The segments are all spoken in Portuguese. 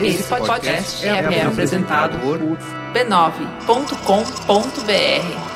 Esse podcast é, é apresentado por b9.com.br.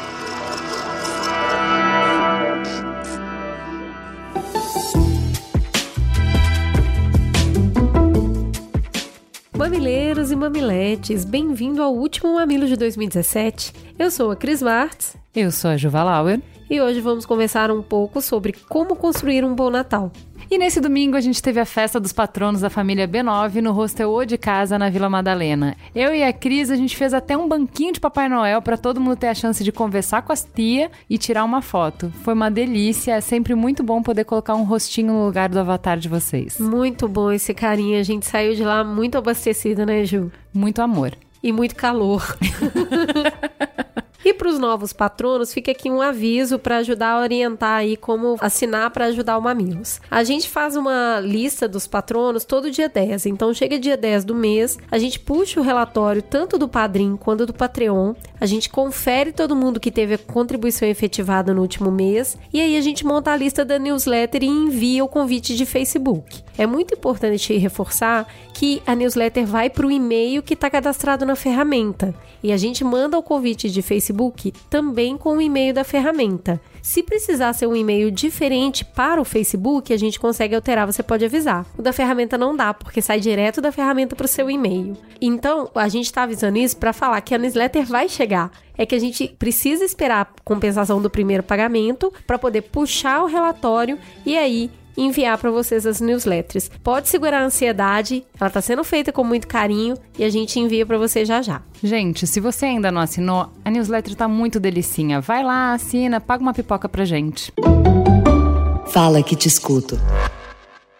Mamileiros e mamiletes, bem-vindo ao último Mamilo de 2017. Eu sou a Cris Martins. Eu sou a Juva Lauer. E hoje vamos conversar um pouco sobre como construir um bom Natal. E nesse domingo a gente teve a festa dos patronos da família B9 no hostel O de Casa, na Vila Madalena. Eu e a Cris, a gente fez até um banquinho de Papai Noel para todo mundo ter a chance de conversar com as tia e tirar uma foto. Foi uma delícia, é sempre muito bom poder colocar um rostinho no lugar do avatar de vocês. Muito bom esse carinho, a gente saiu de lá muito abastecida, né, Ju? Muito amor. E muito calor. E para os novos patronos, fica aqui um aviso para ajudar a orientar aí como assinar para ajudar o Mamilos. A gente faz uma lista dos patronos todo dia 10. Então chega dia 10 do mês, a gente puxa o relatório tanto do Padrim quanto do Patreon. A gente confere todo mundo que teve a contribuição efetivada no último mês e aí a gente monta a lista da newsletter e envia o convite de Facebook. É muito importante reforçar que a newsletter vai para o e-mail que está cadastrado na ferramenta e a gente manda o convite de Facebook Facebook também com o e-mail da ferramenta. Se precisar ser um e-mail diferente para o Facebook, a gente consegue alterar, você pode avisar. O da ferramenta não dá, porque sai direto da ferramenta para o seu e-mail. Então, a gente está avisando isso para falar que a newsletter vai chegar. É que a gente precisa esperar a compensação do primeiro pagamento para poder puxar o relatório e aí enviar para vocês as newsletters. Pode segurar a ansiedade, ela está sendo feita com muito carinho e a gente envia para você já já. Gente, se você ainda não assinou, a newsletter está muito delicinha. Vai lá, assina, paga uma pipoca pra gente. Fala que te escuto.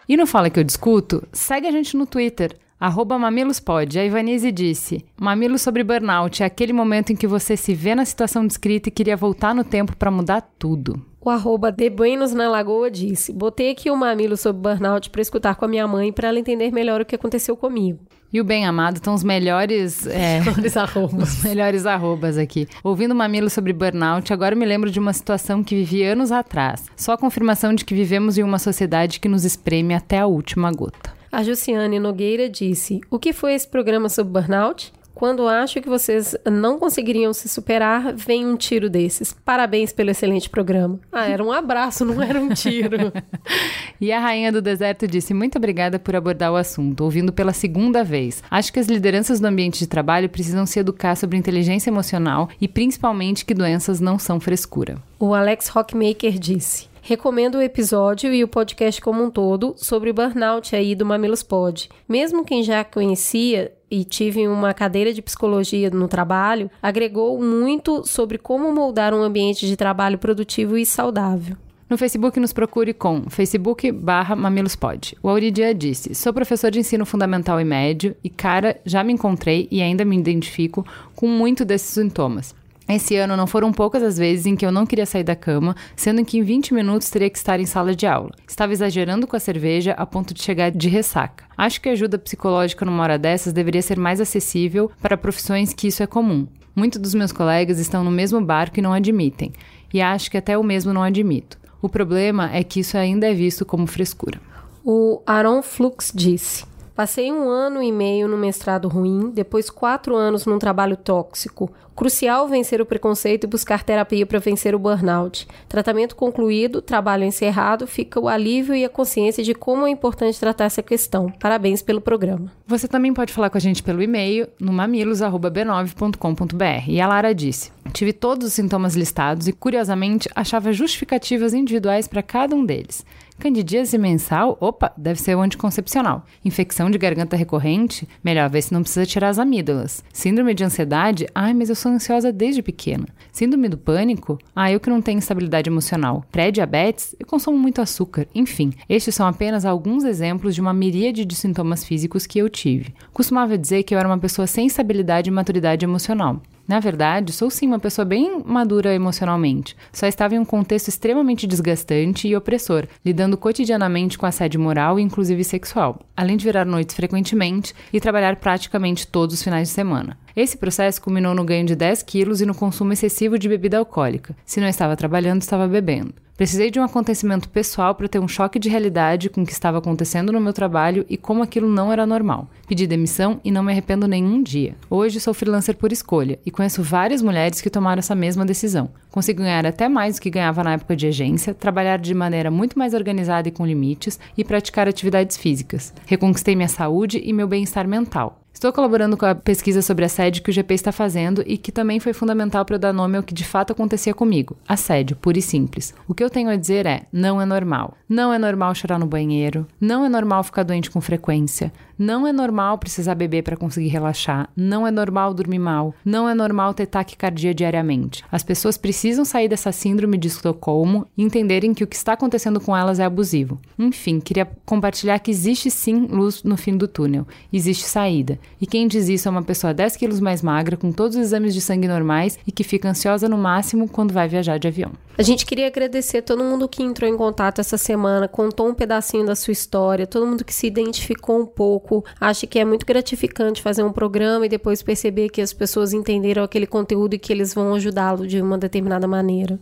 E no Fala que eu discuto, segue a gente no Twitter. Arroba mamilospod. A Ivanise disse: Mamilos sobre burnout é aquele momento em que você se vê na situação descrita e queria voltar no tempo para mudar tudo. O arroba de Buenos na Lagoa disse: Botei aqui o um mamilo sobre burnout para escutar com a minha mãe para ela entender melhor o que aconteceu comigo. E o bem amado estão os melhores, é, melhores arrobas. os melhores arrobas aqui. Ouvindo o mamilo sobre burnout, agora me lembro de uma situação que vivi anos atrás. Só a confirmação de que vivemos em uma sociedade que nos espreme até a última gota. A Jussiane Nogueira disse: O que foi esse programa sobre burnout? Quando acho que vocês não conseguiriam se superar, vem um tiro desses. Parabéns pelo excelente programa. Ah, era um abraço, não era um tiro. e a rainha do deserto disse: Muito obrigada por abordar o assunto, ouvindo pela segunda vez. Acho que as lideranças do ambiente de trabalho precisam se educar sobre inteligência emocional e principalmente que doenças não são frescura. O Alex Rockmaker disse: Recomendo o episódio e o podcast como um todo sobre o burnout aí do Mamilos Pod. Mesmo quem já conhecia e tive uma cadeira de psicologia no trabalho, agregou muito sobre como moldar um ambiente de trabalho produtivo e saudável. No Facebook, nos procure com Facebook barra mamilospod. O Auridia disse, sou professor de ensino fundamental e médio e, cara, já me encontrei e ainda me identifico com muito desses sintomas. Esse ano não foram poucas as vezes em que eu não queria sair da cama, sendo que em 20 minutos teria que estar em sala de aula. Estava exagerando com a cerveja a ponto de chegar de ressaca. Acho que a ajuda psicológica numa hora dessas deveria ser mais acessível para profissões que isso é comum. Muitos dos meus colegas estão no mesmo barco e não admitem, e acho que até eu mesmo não admito. O problema é que isso ainda é visto como frescura. O Aaron Flux disse: Passei um ano e meio no mestrado ruim, depois quatro anos num trabalho tóxico. Crucial vencer o preconceito e buscar terapia para vencer o burnout. Tratamento concluído, trabalho encerrado, fica o alívio e a consciência de como é importante tratar essa questão. Parabéns pelo programa. Você também pode falar com a gente pelo e-mail no mamilos@b9.com.br. E a Lara disse: Tive todos os sintomas listados e, curiosamente, achava justificativas individuais para cada um deles. Candidíase mensal? Opa, deve ser o anticoncepcional. Infecção de garganta recorrente? Melhor ver se não precisa tirar as amígdalas. Síndrome de ansiedade? Ai, mas eu sou ansiosa desde pequena. Síndrome do pânico? Ah, eu que não tenho estabilidade emocional. Pré-diabetes? Eu consumo muito açúcar. Enfim, estes são apenas alguns exemplos de uma miríade de sintomas físicos que eu tive. Costumava dizer que eu era uma pessoa sem estabilidade e maturidade emocional. Na verdade, sou sim uma pessoa bem madura emocionalmente. Só estava em um contexto extremamente desgastante e opressor, lidando cotidianamente com assédio moral e inclusive sexual, além de virar noites frequentemente e trabalhar praticamente todos os finais de semana. Esse processo culminou no ganho de 10 quilos e no consumo excessivo de bebida alcoólica. Se não estava trabalhando, estava bebendo. Precisei de um acontecimento pessoal para ter um choque de realidade com o que estava acontecendo no meu trabalho e como aquilo não era normal. Pedi demissão e não me arrependo nenhum dia. Hoje sou freelancer por escolha e conheço várias mulheres que tomaram essa mesma decisão. Consigo ganhar até mais do que ganhava na época de agência, trabalhar de maneira muito mais organizada e com limites e praticar atividades físicas. Reconquistei minha saúde e meu bem-estar mental. Estou colaborando com a pesquisa sobre assédio que o GP está fazendo e que também foi fundamental para eu dar nome ao que de fato acontecia comigo. Assédio, puro e simples. O que eu tenho a dizer é: não é normal. Não é normal chorar no banheiro. Não é normal ficar doente com frequência. Não é normal precisar beber para conseguir relaxar. Não é normal dormir mal. Não é normal ter taquicardia diariamente. As pessoas precisam sair dessa síndrome de Estocolmo e entenderem que o que está acontecendo com elas é abusivo. Enfim, queria compartilhar que existe sim luz no fim do túnel. Existe saída. E quem diz isso é uma pessoa 10 quilos mais magra, com todos os exames de sangue normais e que fica ansiosa no máximo quando vai viajar de avião. A gente queria agradecer todo mundo que entrou em contato essa semana, contou um pedacinho da sua história, todo mundo que se identificou um pouco. Acho que é muito gratificante fazer um programa e depois perceber que as pessoas entenderam aquele conteúdo e que eles vão ajudá-lo de uma determinada maneira.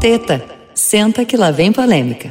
Teta, senta que lá vem polêmica.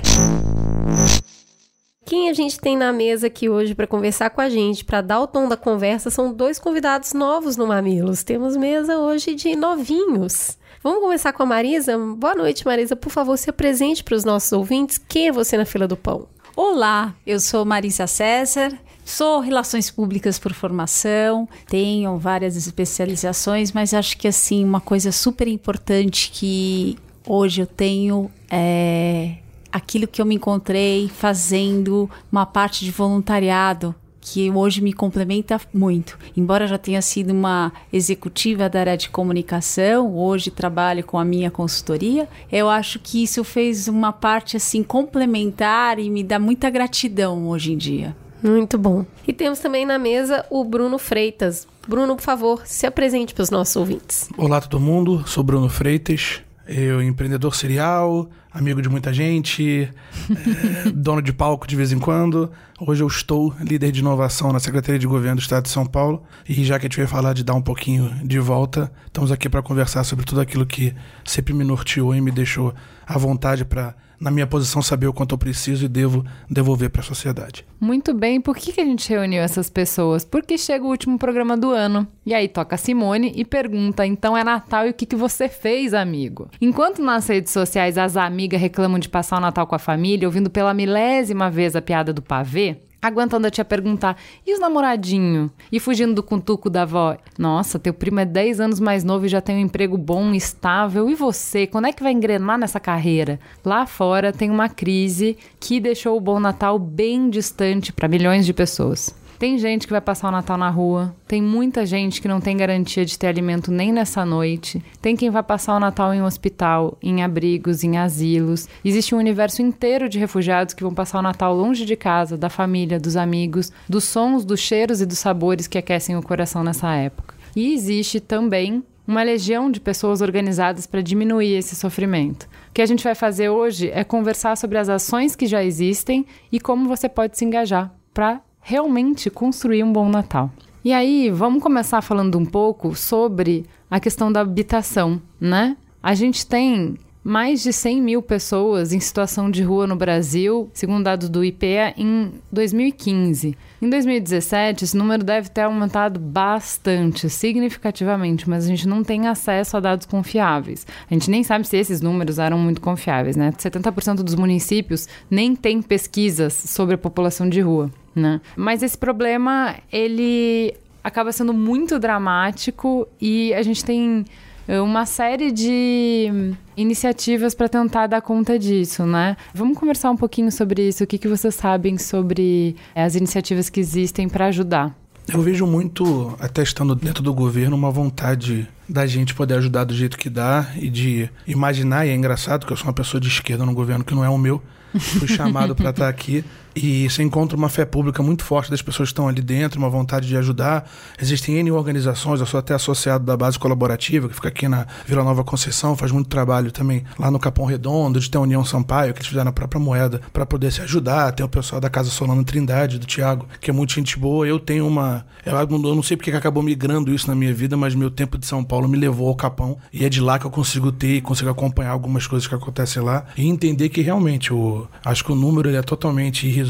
Quem a gente tem na mesa aqui hoje para conversar com a gente, para dar o tom da conversa, são dois convidados novos no Mamilos. Temos mesa hoje de novinhos. Vamos começar com a Marisa? Boa noite, Marisa. Por favor, se apresente para os nossos ouvintes. Quem é você na fila do pão? Olá, eu sou Marisa César. Sou Relações Públicas por formação, tenho várias especializações, mas acho que assim uma coisa super importante que hoje eu tenho é aquilo que eu me encontrei fazendo uma parte de voluntariado que hoje me complementa muito. Embora já tenha sido uma executiva da área de comunicação, hoje trabalho com a minha consultoria, eu acho que isso fez uma parte assim complementar e me dá muita gratidão hoje em dia. Muito bom. E temos também na mesa o Bruno Freitas. Bruno, por favor, se apresente para os nossos ouvintes. Olá, todo mundo. Sou Bruno Freitas. Eu empreendedor serial, amigo de muita gente, é, dono de palco de vez em quando. Hoje eu estou líder de inovação na Secretaria de Governo do Estado de São Paulo. E já que a gente vai falar de dar um pouquinho de volta, estamos aqui para conversar sobre tudo aquilo que sempre me norteou e me deixou à vontade para na minha posição, saber o quanto eu preciso e devo devolver para a sociedade. Muito bem, por que, que a gente reuniu essas pessoas? Porque chega o último programa do ano. E aí toca a Simone e pergunta: então é Natal e o que, que você fez, amigo? Enquanto nas redes sociais as amigas reclamam de passar o Natal com a família, ouvindo pela milésima vez a piada do pavê, aguentando a tia perguntar: e os namoradinhos? E fugindo do cuntuco da avó: nossa, teu primo é 10 anos mais novo e já tem um emprego bom, estável. E você? Quando é que vai engrenar nessa carreira? Lá fora tem uma crise que deixou o Bom Natal bem distante para milhões de pessoas. Tem gente que vai passar o Natal na rua, tem muita gente que não tem garantia de ter alimento nem nessa noite, tem quem vai passar o Natal em um hospital, em abrigos, em asilos. Existe um universo inteiro de refugiados que vão passar o Natal longe de casa, da família, dos amigos, dos sons, dos cheiros e dos sabores que aquecem o coração nessa época. E existe também uma legião de pessoas organizadas para diminuir esse sofrimento. O que a gente vai fazer hoje é conversar sobre as ações que já existem e como você pode se engajar para realmente construir um bom Natal. E aí, vamos começar falando um pouco sobre a questão da habitação, né? A gente tem mais de 100 mil pessoas em situação de rua no Brasil, segundo dados do IPEA, em 2015. Em 2017, esse número deve ter aumentado bastante, significativamente, mas a gente não tem acesso a dados confiáveis. A gente nem sabe se esses números eram muito confiáveis, né? 70% dos municípios nem têm pesquisas sobre a população de rua né? Mas esse problema, ele acaba sendo muito dramático e a gente tem eh, uma série de iniciativas para tentar dar conta disso, né? Vamos conversar um pouquinho sobre isso. O que, que vocês sabem sobre eh, as iniciativas que existem para ajudar? Eu vejo muito, até estando dentro do governo, uma vontade da gente poder ajudar do jeito que dá e de imaginar, e é engraçado que eu sou uma pessoa de esquerda no governo que não é o meu, fui chamado para estar aqui. E você encontra uma fé pública muito forte das pessoas que estão ali dentro, uma vontade de ajudar. Existem N organizações, eu sou até associado da base colaborativa, que fica aqui na Vila Nova Conceição, faz muito trabalho também lá no Capão Redondo, de ter a União Sampaio, que eles fizeram a própria moeda para poder se ajudar. Tem o pessoal da Casa Solano Trindade, do Tiago, que é muito gente boa. Eu tenho uma. Eu não sei porque acabou migrando isso na minha vida, mas meu tempo de São Paulo me levou ao Capão. E é de lá que eu consigo ter e consigo acompanhar algumas coisas que acontecem lá e entender que realmente o. Acho que o número ele é totalmente irrisório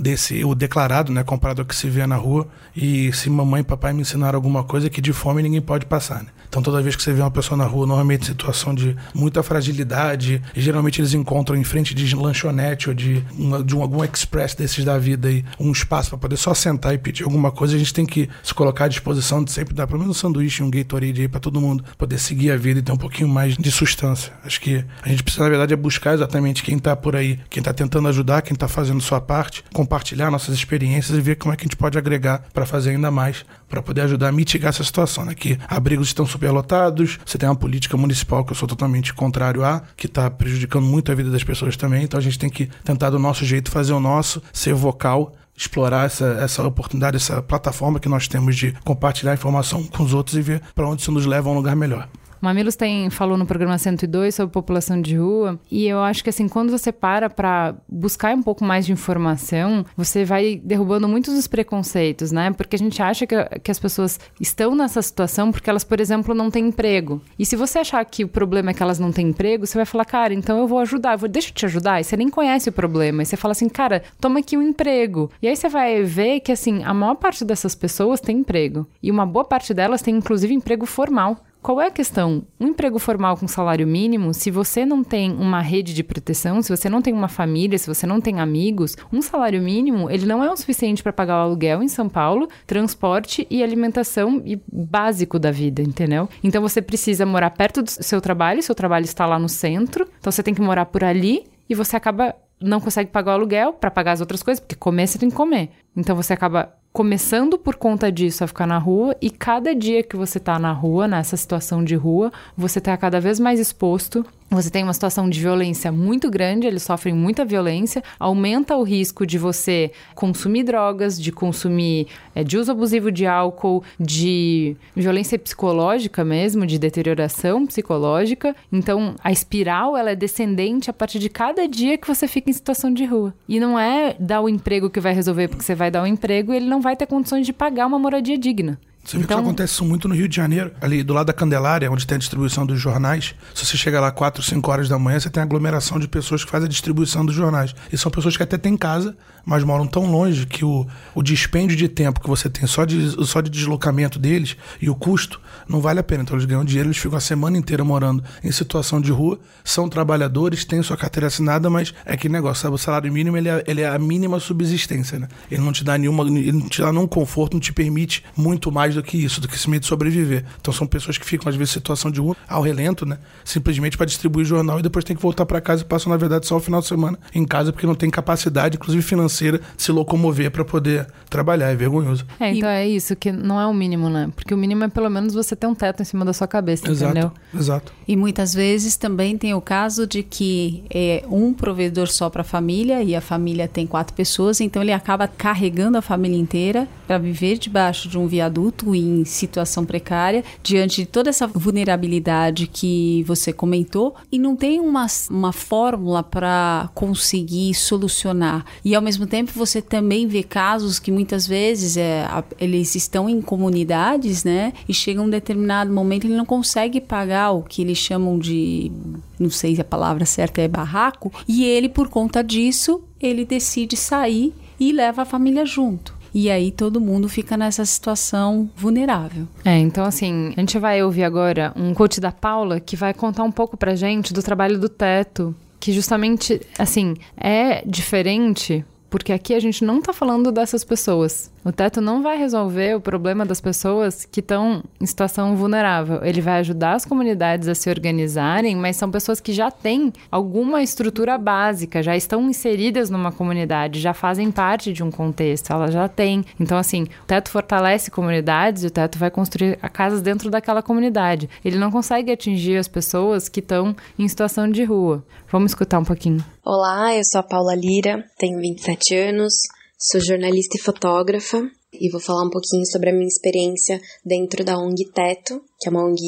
desse o declarado, né, comparado ao que se vê na rua. E se mamãe e papai me ensinaram alguma coisa que de fome ninguém pode passar, né? Então toda vez que você vê uma pessoa na rua, normalmente situação de muita fragilidade, geralmente eles encontram em frente de lanchonete ou de, uma, de um, algum express desses da vida aí, um espaço para poder só sentar e pedir alguma coisa, a gente tem que se colocar à disposição de sempre dar pelo menos um sanduíche, um Gatorade aí para todo mundo poder seguir a vida e ter um pouquinho mais de substância. Acho que a gente precisa, na verdade, é buscar exatamente quem tá por aí, quem tá tentando ajudar, quem tá fazendo sua parte, compartilhar nossas experiências e ver como é que a gente pode agregar para fazer ainda mais, para poder ajudar a mitigar essa situação, né? Que abrigos estão superlotados, você tem uma política municipal que eu sou totalmente contrário a, que está prejudicando muito a vida das pessoas também, então a gente tem que tentar do nosso jeito fazer o nosso, ser vocal explorar essa, essa oportunidade, essa plataforma que nós temos de compartilhar informação com os outros e ver para onde isso nos leva a um lugar melhor. Mamilos tem, falou no programa 102 sobre população de rua, e eu acho que assim, quando você para para buscar um pouco mais de informação, você vai derrubando muitos dos preconceitos, né? Porque a gente acha que, que as pessoas estão nessa situação porque elas, por exemplo, não têm emprego. E se você achar que o problema é que elas não têm emprego, você vai falar, cara, então eu vou ajudar, eu vou, deixa eu te ajudar. E você nem conhece o problema. E você fala assim, cara, toma aqui um emprego. E aí você vai ver que, assim, a maior parte dessas pessoas tem emprego. E uma boa parte delas tem, inclusive, emprego formal. Qual é a questão? Um emprego formal com salário mínimo, se você não tem uma rede de proteção, se você não tem uma família, se você não tem amigos, um salário mínimo, ele não é o suficiente para pagar o aluguel em São Paulo, transporte e alimentação e básico da vida, entendeu? Então você precisa morar perto do seu trabalho, seu trabalho está lá no centro, então você tem que morar por ali e você acaba não consegue pagar o aluguel para pagar as outras coisas, porque comer você tem que comer. Então você acaba começando por conta disso a ficar na rua e cada dia que você tá na rua, nessa situação de rua, você tá cada vez mais exposto você tem uma situação de violência muito grande, eles sofrem muita violência, aumenta o risco de você consumir drogas, de consumir é, de uso abusivo de álcool, de violência psicológica mesmo, de deterioração psicológica. Então, a espiral ela é descendente a partir de cada dia que você fica em situação de rua. E não é dar o emprego que vai resolver, porque você vai dar o emprego e ele não vai ter condições de pagar uma moradia digna. Você então... vê que isso acontece muito no Rio de Janeiro, ali do lado da Candelária, onde tem a distribuição dos jornais. Se você chega lá 4, 5 horas da manhã, você tem aglomeração de pessoas que fazem a distribuição dos jornais. E são pessoas que até têm casa, mas moram tão longe que o, o dispêndio de tempo que você tem só de, só de deslocamento deles e o custo não vale a pena. Então eles ganham dinheiro, eles ficam a semana inteira morando em situação de rua, são trabalhadores, têm sua carteira assinada, mas é que negócio, sabe? O salário mínimo ele é, ele é a mínima subsistência, né? Ele não te dá nenhuma, ele não te dá nenhum conforto, não te permite muito mais do que isso, do que esse meio de sobreviver. Então são pessoas que ficam, às vezes, em situação de rua, ao relento, né? Simplesmente para distribuir jornal e depois tem que voltar para casa e passam, na verdade, só o final de semana em casa porque não tem capacidade, inclusive financeira financeira de se locomover para poder trabalhar. É vergonhoso. É, então e... é isso, que não é o mínimo, né? Porque o mínimo é pelo menos você ter um teto em cima da sua cabeça, exato, entendeu? Exato. E muitas vezes também tem o caso de que é um provedor só para a família e a família tem quatro pessoas, então ele acaba carregando a família inteira para viver debaixo de um viaduto em situação precária, diante de toda essa vulnerabilidade que você comentou, e não tem uma, uma fórmula para conseguir solucionar. E ao mesmo tempo você também vê casos que muitas vezes é, eles estão em comunidades, né? E chega um determinado momento ele não consegue pagar o que eles chamam de, não sei se a palavra certa é barraco, e ele por conta disso ele decide sair e leva a família junto. E aí todo mundo fica nessa situação vulnerável. É, então assim, a gente vai ouvir agora um coach da Paula que vai contar um pouco pra gente do trabalho do teto, que justamente, assim, é diferente porque aqui a gente não está falando dessas pessoas. O teto não vai resolver o problema das pessoas que estão em situação vulnerável. Ele vai ajudar as comunidades a se organizarem, mas são pessoas que já têm alguma estrutura básica, já estão inseridas numa comunidade, já fazem parte de um contexto, elas já têm. Então, assim, o teto fortalece comunidades e o teto vai construir casas dentro daquela comunidade. Ele não consegue atingir as pessoas que estão em situação de rua. Vamos escutar um pouquinho. Olá, eu sou a Paula Lira, tenho 27 anos, sou jornalista e fotógrafa e vou falar um pouquinho sobre a minha experiência dentro da ONG Teto, que é uma ONG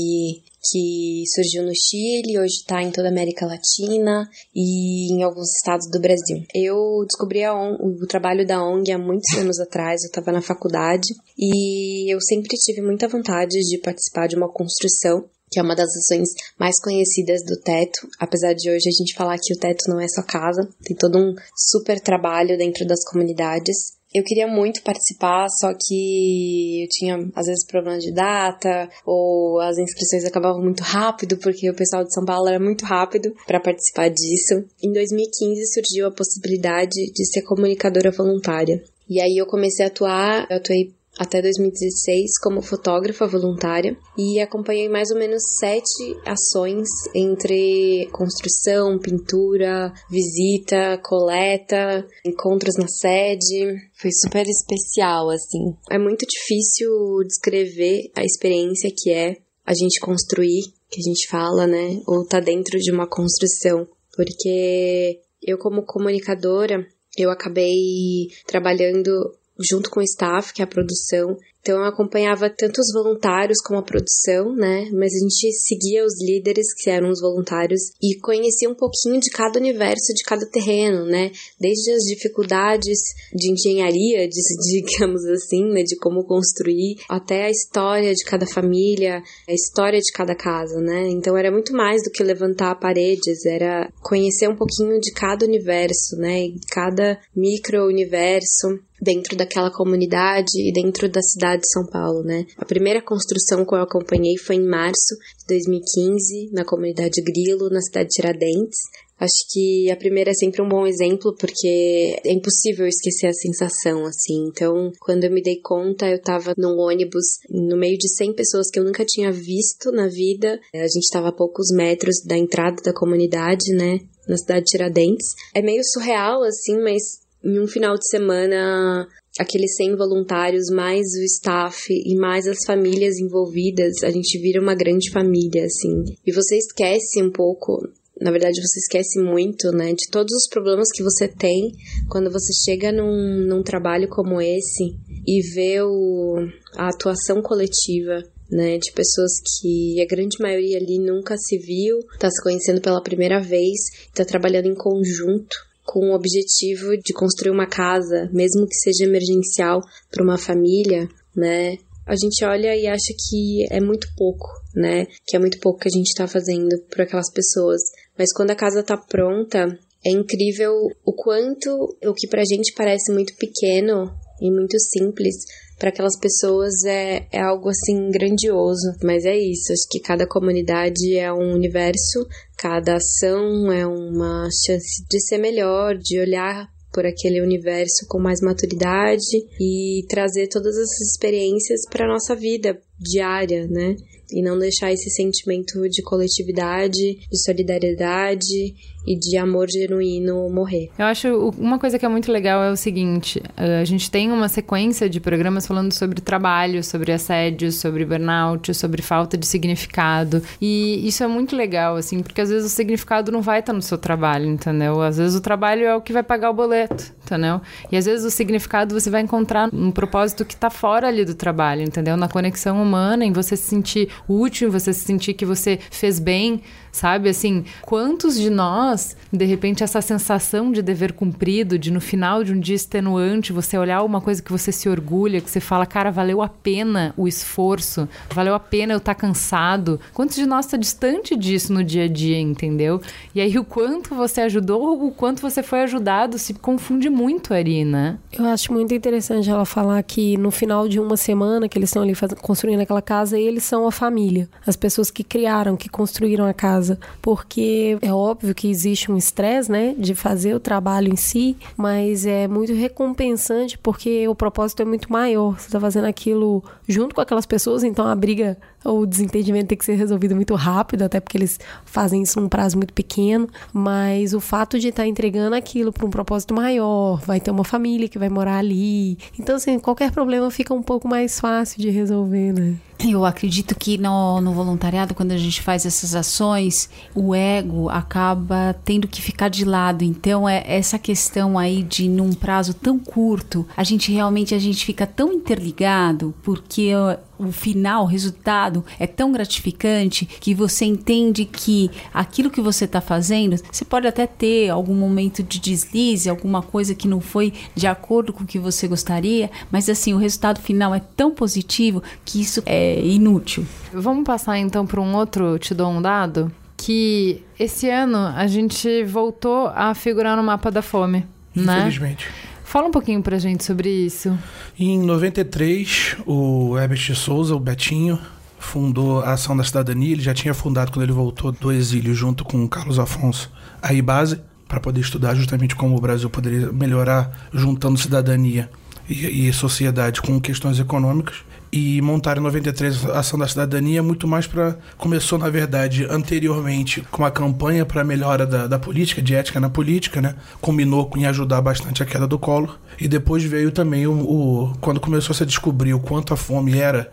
que surgiu no Chile, hoje está em toda a América Latina e em alguns estados do Brasil. Eu descobri o trabalho da ONG há muitos anos atrás, eu estava na faculdade e eu sempre tive muita vontade de participar de uma construção que é uma das ações mais conhecidas do Teto, apesar de hoje a gente falar que o Teto não é só casa, tem todo um super trabalho dentro das comunidades. Eu queria muito participar, só que eu tinha às vezes problema de data ou as inscrições acabavam muito rápido porque o pessoal de São Paulo era muito rápido para participar disso. Em 2015 surgiu a possibilidade de ser comunicadora voluntária. E aí eu comecei a atuar, eu atuei até 2016 como fotógrafa voluntária e acompanhei mais ou menos sete ações entre construção, pintura, visita, coleta, encontros na sede. Foi super especial, assim. É muito difícil descrever a experiência que é a gente construir, que a gente fala, né? Ou tá dentro de uma construção. Porque eu, como comunicadora, eu acabei trabalhando junto com o staff, que é a produção, então eu acompanhava tanto os voluntários como a produção, né? Mas a gente seguia os líderes, que eram os voluntários, e conhecia um pouquinho de cada universo, de cada terreno, né? Desde as dificuldades de engenharia, de, digamos assim, né? De como construir, até a história de cada família, a história de cada casa, né? Então era muito mais do que levantar paredes, era conhecer um pouquinho de cada universo, né? Cada micro-universo dentro daquela comunidade e dentro da cidade de São Paulo, né? A primeira construção que eu acompanhei foi em março de 2015, na comunidade Grilo, na cidade de Tiradentes. Acho que a primeira é sempre um bom exemplo porque é impossível esquecer a sensação, assim. Então, quando eu me dei conta, eu tava num ônibus no meio de 100 pessoas que eu nunca tinha visto na vida. A gente tava a poucos metros da entrada da comunidade, né? Na cidade de Tiradentes. É meio surreal, assim, mas em um final de semana aqueles 100 voluntários, mais o staff e mais as famílias envolvidas, a gente vira uma grande família, assim. E você esquece um pouco, na verdade você esquece muito, né, de todos os problemas que você tem quando você chega num, num trabalho como esse e vê o, a atuação coletiva né, de pessoas que a grande maioria ali nunca se viu, está se conhecendo pela primeira vez, está trabalhando em conjunto com o objetivo de construir uma casa, mesmo que seja emergencial para uma família, né? A gente olha e acha que é muito pouco, né? Que é muito pouco que a gente está fazendo por aquelas pessoas. Mas quando a casa está pronta, é incrível o quanto o que pra gente parece muito pequeno e muito simples para aquelas pessoas é, é algo assim grandioso. Mas é isso, acho que cada comunidade é um universo, cada ação é uma chance de ser melhor, de olhar por aquele universo com mais maturidade e trazer todas essas experiências para nossa vida diária, né? E não deixar esse sentimento de coletividade, de solidariedade e de amor genuíno morrer. Eu acho uma coisa que é muito legal é o seguinte: a gente tem uma sequência de programas falando sobre trabalho, sobre assédio, sobre burnout, sobre falta de significado. E isso é muito legal, assim, porque às vezes o significado não vai estar no seu trabalho, entendeu? Às vezes o trabalho é o que vai pagar o boleto, entendeu? E às vezes o significado você vai encontrar num propósito que está fora ali do trabalho, entendeu? Na conexão humana, em você se sentir útil, em você se sentir que você fez bem sabe? Assim, quantos de nós, de repente, essa sensação de dever cumprido, de no final de um dia extenuante, você olhar uma coisa que você se orgulha, que você fala, cara, valeu a pena o esforço, valeu a pena eu estar tá cansado. Quantos de nós está distante disso no dia a dia, entendeu? E aí o quanto você ajudou, o quanto você foi ajudado, se confunde muito ali, né? Eu acho muito interessante ela falar que no final de uma semana que eles estão ali construindo aquela casa, eles são a família, as pessoas que criaram, que construíram a casa casa, porque é óbvio que existe um estresse, né, de fazer o trabalho em si, mas é muito recompensante porque o propósito é muito maior. Você está fazendo aquilo junto com aquelas pessoas, então a briga ou o desentendimento tem que ser resolvido muito rápido, até porque eles fazem isso num prazo muito pequeno, mas o fato de estar tá entregando aquilo para um propósito maior, vai ter uma família que vai morar ali. Então, assim, qualquer problema fica um pouco mais fácil de resolver, né? Eu acredito que no, no, voluntariado, quando a gente faz essas ações, o ego acaba tendo que ficar de lado. Então, é essa questão aí de num prazo tão curto, a gente realmente a gente fica tão interligado, porque o final, o resultado é tão gratificante que você entende que aquilo que você está fazendo, você pode até ter algum momento de deslize, alguma coisa que não foi de acordo com o que você gostaria, mas assim, o resultado final é tão positivo que isso é inútil. Vamos passar então para um outro, te dou um dado, que esse ano a gente voltou a figurar no mapa da fome. Né? Infelizmente. Né? Fala um pouquinho pra gente sobre isso. Em 93, o Herbert de Souza, o Betinho, fundou a Ação da Cidadania. Ele já tinha fundado, quando ele voltou do exílio, junto com o Carlos Afonso, a IBASE, para poder estudar justamente como o Brasil poderia melhorar juntando cidadania e, e sociedade com questões econômicas e montaram em 93 a Ação da Cidadania muito mais para começou na verdade anteriormente com uma campanha para melhora da, da, política de ética na política né? Combinou em ajudar bastante a queda do Collor. E depois veio também o, o quando começou a se descobrir o quanto a fome era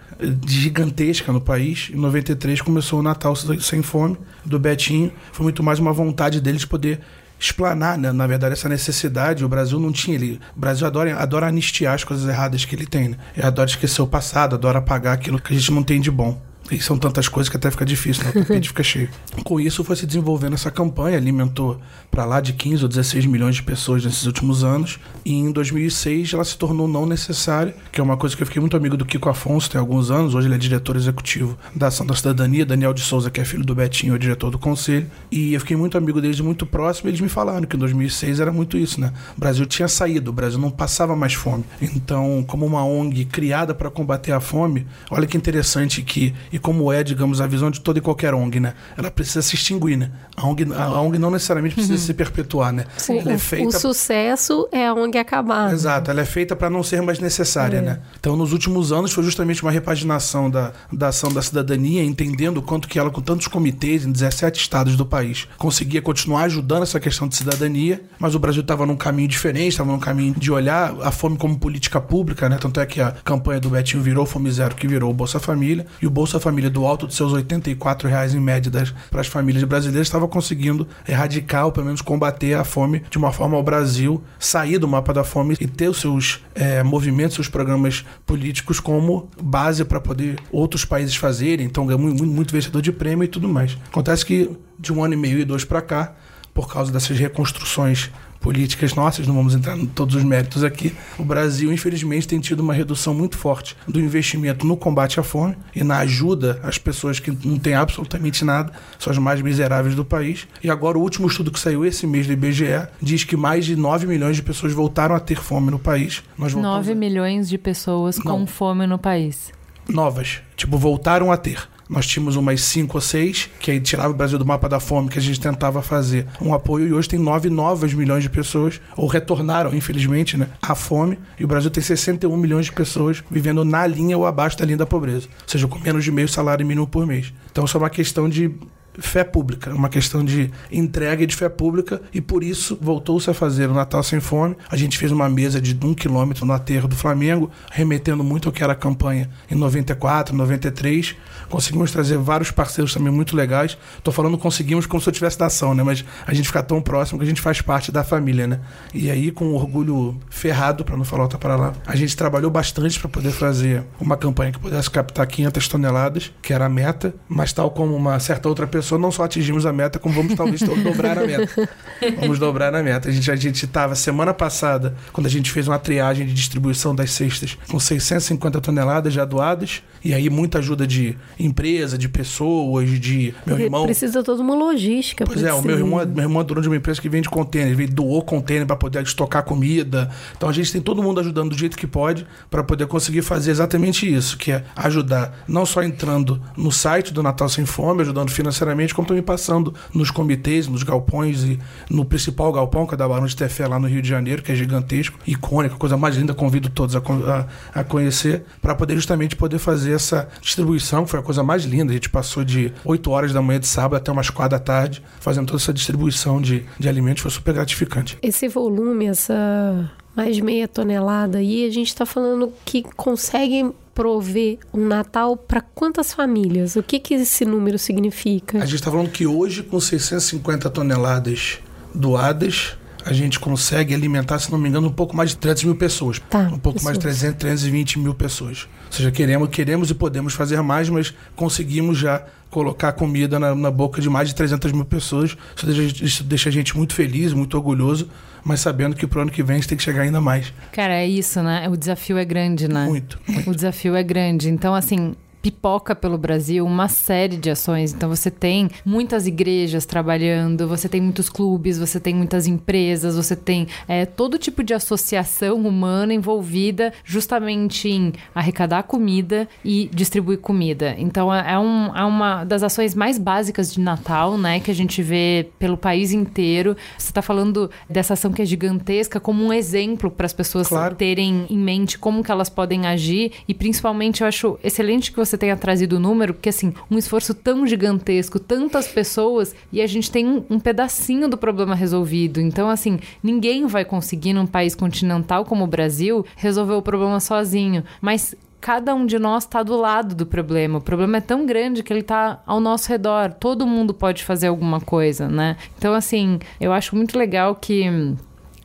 gigantesca no país em 93 começou o Natal sem fome do Betinho. Foi muito mais uma vontade deles de poder explanar, né, na verdade, essa necessidade. O Brasil não tinha. Ele, o Brasil adora, adora anistiar as coisas erradas que ele tem. Né? Ele adora esquecer o passado, adora apagar aquilo que a gente não tem de bom. E são tantas coisas que até fica difícil, né? o tapete fica cheio. Com isso foi se desenvolvendo essa campanha, alimentou para lá de 15 ou 16 milhões de pessoas nesses últimos anos. E em 2006 ela se tornou não necessária, que é uma coisa que eu fiquei muito amigo do Kiko Afonso tem alguns anos. Hoje ele é diretor executivo da Ação da Cidadania. Daniel de Souza, que é filho do Betinho, é diretor do conselho. E eu fiquei muito amigo deles, muito próximo. E eles me falaram que em 2006 era muito isso, né? O Brasil tinha saído, o Brasil não passava mais fome. Então, como uma ONG criada para combater a fome, olha que interessante que, e como é, digamos, a visão de toda e qualquer ONG, né? Ela precisa se extinguir, né? A ONG, a ONG não necessariamente precisa uhum. se perpetuar, né? Sim, ela é feita... O sucesso é a ONG acabar. Né? Exato, ela é feita para não ser mais necessária, é. né? Então, nos últimos anos, foi justamente uma repaginação da, da ação da cidadania, entendendo o quanto que ela, com tantos comitês em 17 estados do país, conseguia continuar ajudando essa questão de cidadania, mas o Brasil estava num caminho diferente, estava num caminho de olhar a fome como política pública, né? Tanto é que a campanha do Betinho virou Fome Zero, que virou o Bolsa Família, e o Bolsa Família do alto dos seus 84 reais em média para as famílias brasileiras estava conseguindo erradicar ou pelo menos combater a fome de uma forma ao Brasil sair do mapa da fome e ter os seus é, movimentos, seus programas políticos como base para poder outros países fazerem. Então ganhou muito, muito vencedor de prêmio e tudo mais. Acontece que de um ano e meio e dois para cá, por causa dessas reconstruções políticas nossas, não vamos entrar em todos os méritos aqui, o Brasil, infelizmente, tem tido uma redução muito forte do investimento no combate à fome e na ajuda às pessoas que não têm absolutamente nada, são as mais miseráveis do país. E agora, o último estudo que saiu esse mês do IBGE diz que mais de 9 milhões de pessoas voltaram a ter fome no país. Nós 9 milhões de pessoas não. com fome no país. Novas. Tipo, voltaram a ter nós tínhamos umas 5 ou 6, que aí tirava o Brasil do mapa da fome, que a gente tentava fazer um apoio, e hoje tem 9 novas milhões de pessoas, ou retornaram, infelizmente, né, à fome, e o Brasil tem 61 milhões de pessoas vivendo na linha ou abaixo da linha da pobreza, ou seja, com menos de meio salário mínimo por mês. Então, isso é uma questão de fé pública, uma questão de entrega e de fé pública, e por isso voltou-se a fazer o Natal Sem Fome. A gente fez uma mesa de um quilômetro no aterro do Flamengo, remetendo muito ao que era a campanha em 94, 93. Conseguimos trazer vários parceiros também muito legais. Estou falando conseguimos como se eu tivesse da ação, né? Mas a gente fica tão próximo que a gente faz parte da família, né? E aí, com orgulho ferrado, para não falar outra para lá, a gente trabalhou bastante para poder fazer uma campanha que pudesse captar 500 toneladas, que era a meta, mas tal como uma certa outra pessoa pessoa, não só atingimos a meta, como vamos talvez dobrar a meta. Vamos dobrar a meta. A gente a gente estava semana passada, quando a gente fez uma triagem de distribuição das cestas, com 650 toneladas já doadas, e aí muita ajuda de empresa, de pessoas, de meu irmão. Precisa toda uma logística. Pois é, o meu irmão, meu irmão é dono de uma empresa que vende container, ele doou container para poder estocar comida. Então a gente tem todo mundo ajudando do jeito que pode para poder conseguir fazer exatamente isso, que é ajudar não só entrando no site do Natal Sem Fome, ajudando financeiramente como também passando nos comitês, nos galpões e no principal galpão, que é da Barão de Tefé, lá no Rio de Janeiro, que é gigantesco, icônico, coisa mais linda, convido todos a, a, a conhecer, para poder justamente poder fazer essa distribuição, que foi a coisa mais linda. A gente passou de 8 horas da manhã de sábado até umas 4 da tarde, fazendo toda essa distribuição de, de alimentos, foi super gratificante. Esse volume, essa mais meia tonelada aí, a gente está falando que consegue prover um Natal para quantas famílias? O que, que esse número significa? A gente está falando que hoje, com 650 toneladas doadas, a gente consegue alimentar, se não me engano, um pouco mais de 300 mil pessoas. Tá, um pouco mais de pessoas. 300, 320 mil pessoas. Ou seja, queremos, queremos e podemos fazer mais, mas conseguimos já colocar comida na, na boca de mais de 300 mil pessoas. Isso deixa, isso deixa a gente muito feliz, muito orgulhoso, mas sabendo que pro ano que vem a gente tem que chegar ainda mais. Cara, é isso, né? O desafio é grande, né? Muito. O desafio é grande. Então, assim, pipoca pelo Brasil uma série de ações. Então você tem muitas igrejas trabalhando, você tem muitos clubes, você tem muitas empresas, você tem é, todo tipo de associação humana envolvida justamente em arrecadar comida e distribuir comida. Então é, é um, é uma das ações mais básicas de Natal, né? Que a gente vê pelo país inteiro. Você está falando dessa ação que é gigantesca como um exemplo para as pessoas Claro. terem em mente como que elas podem agir e principalmente eu acho excelente que você tenha trazido o número, porque assim, um esforço tão gigantesco, tantas pessoas e a gente tem um, um pedacinho do problema resolvido. Então assim, ninguém vai conseguir num país continental como o Brasil resolver o problema sozinho, mas cada um de nós está do lado do problema. O problema é tão grande que ele está ao nosso redor. Todo mundo pode fazer alguma coisa, né? Então, assim, eu acho muito legal que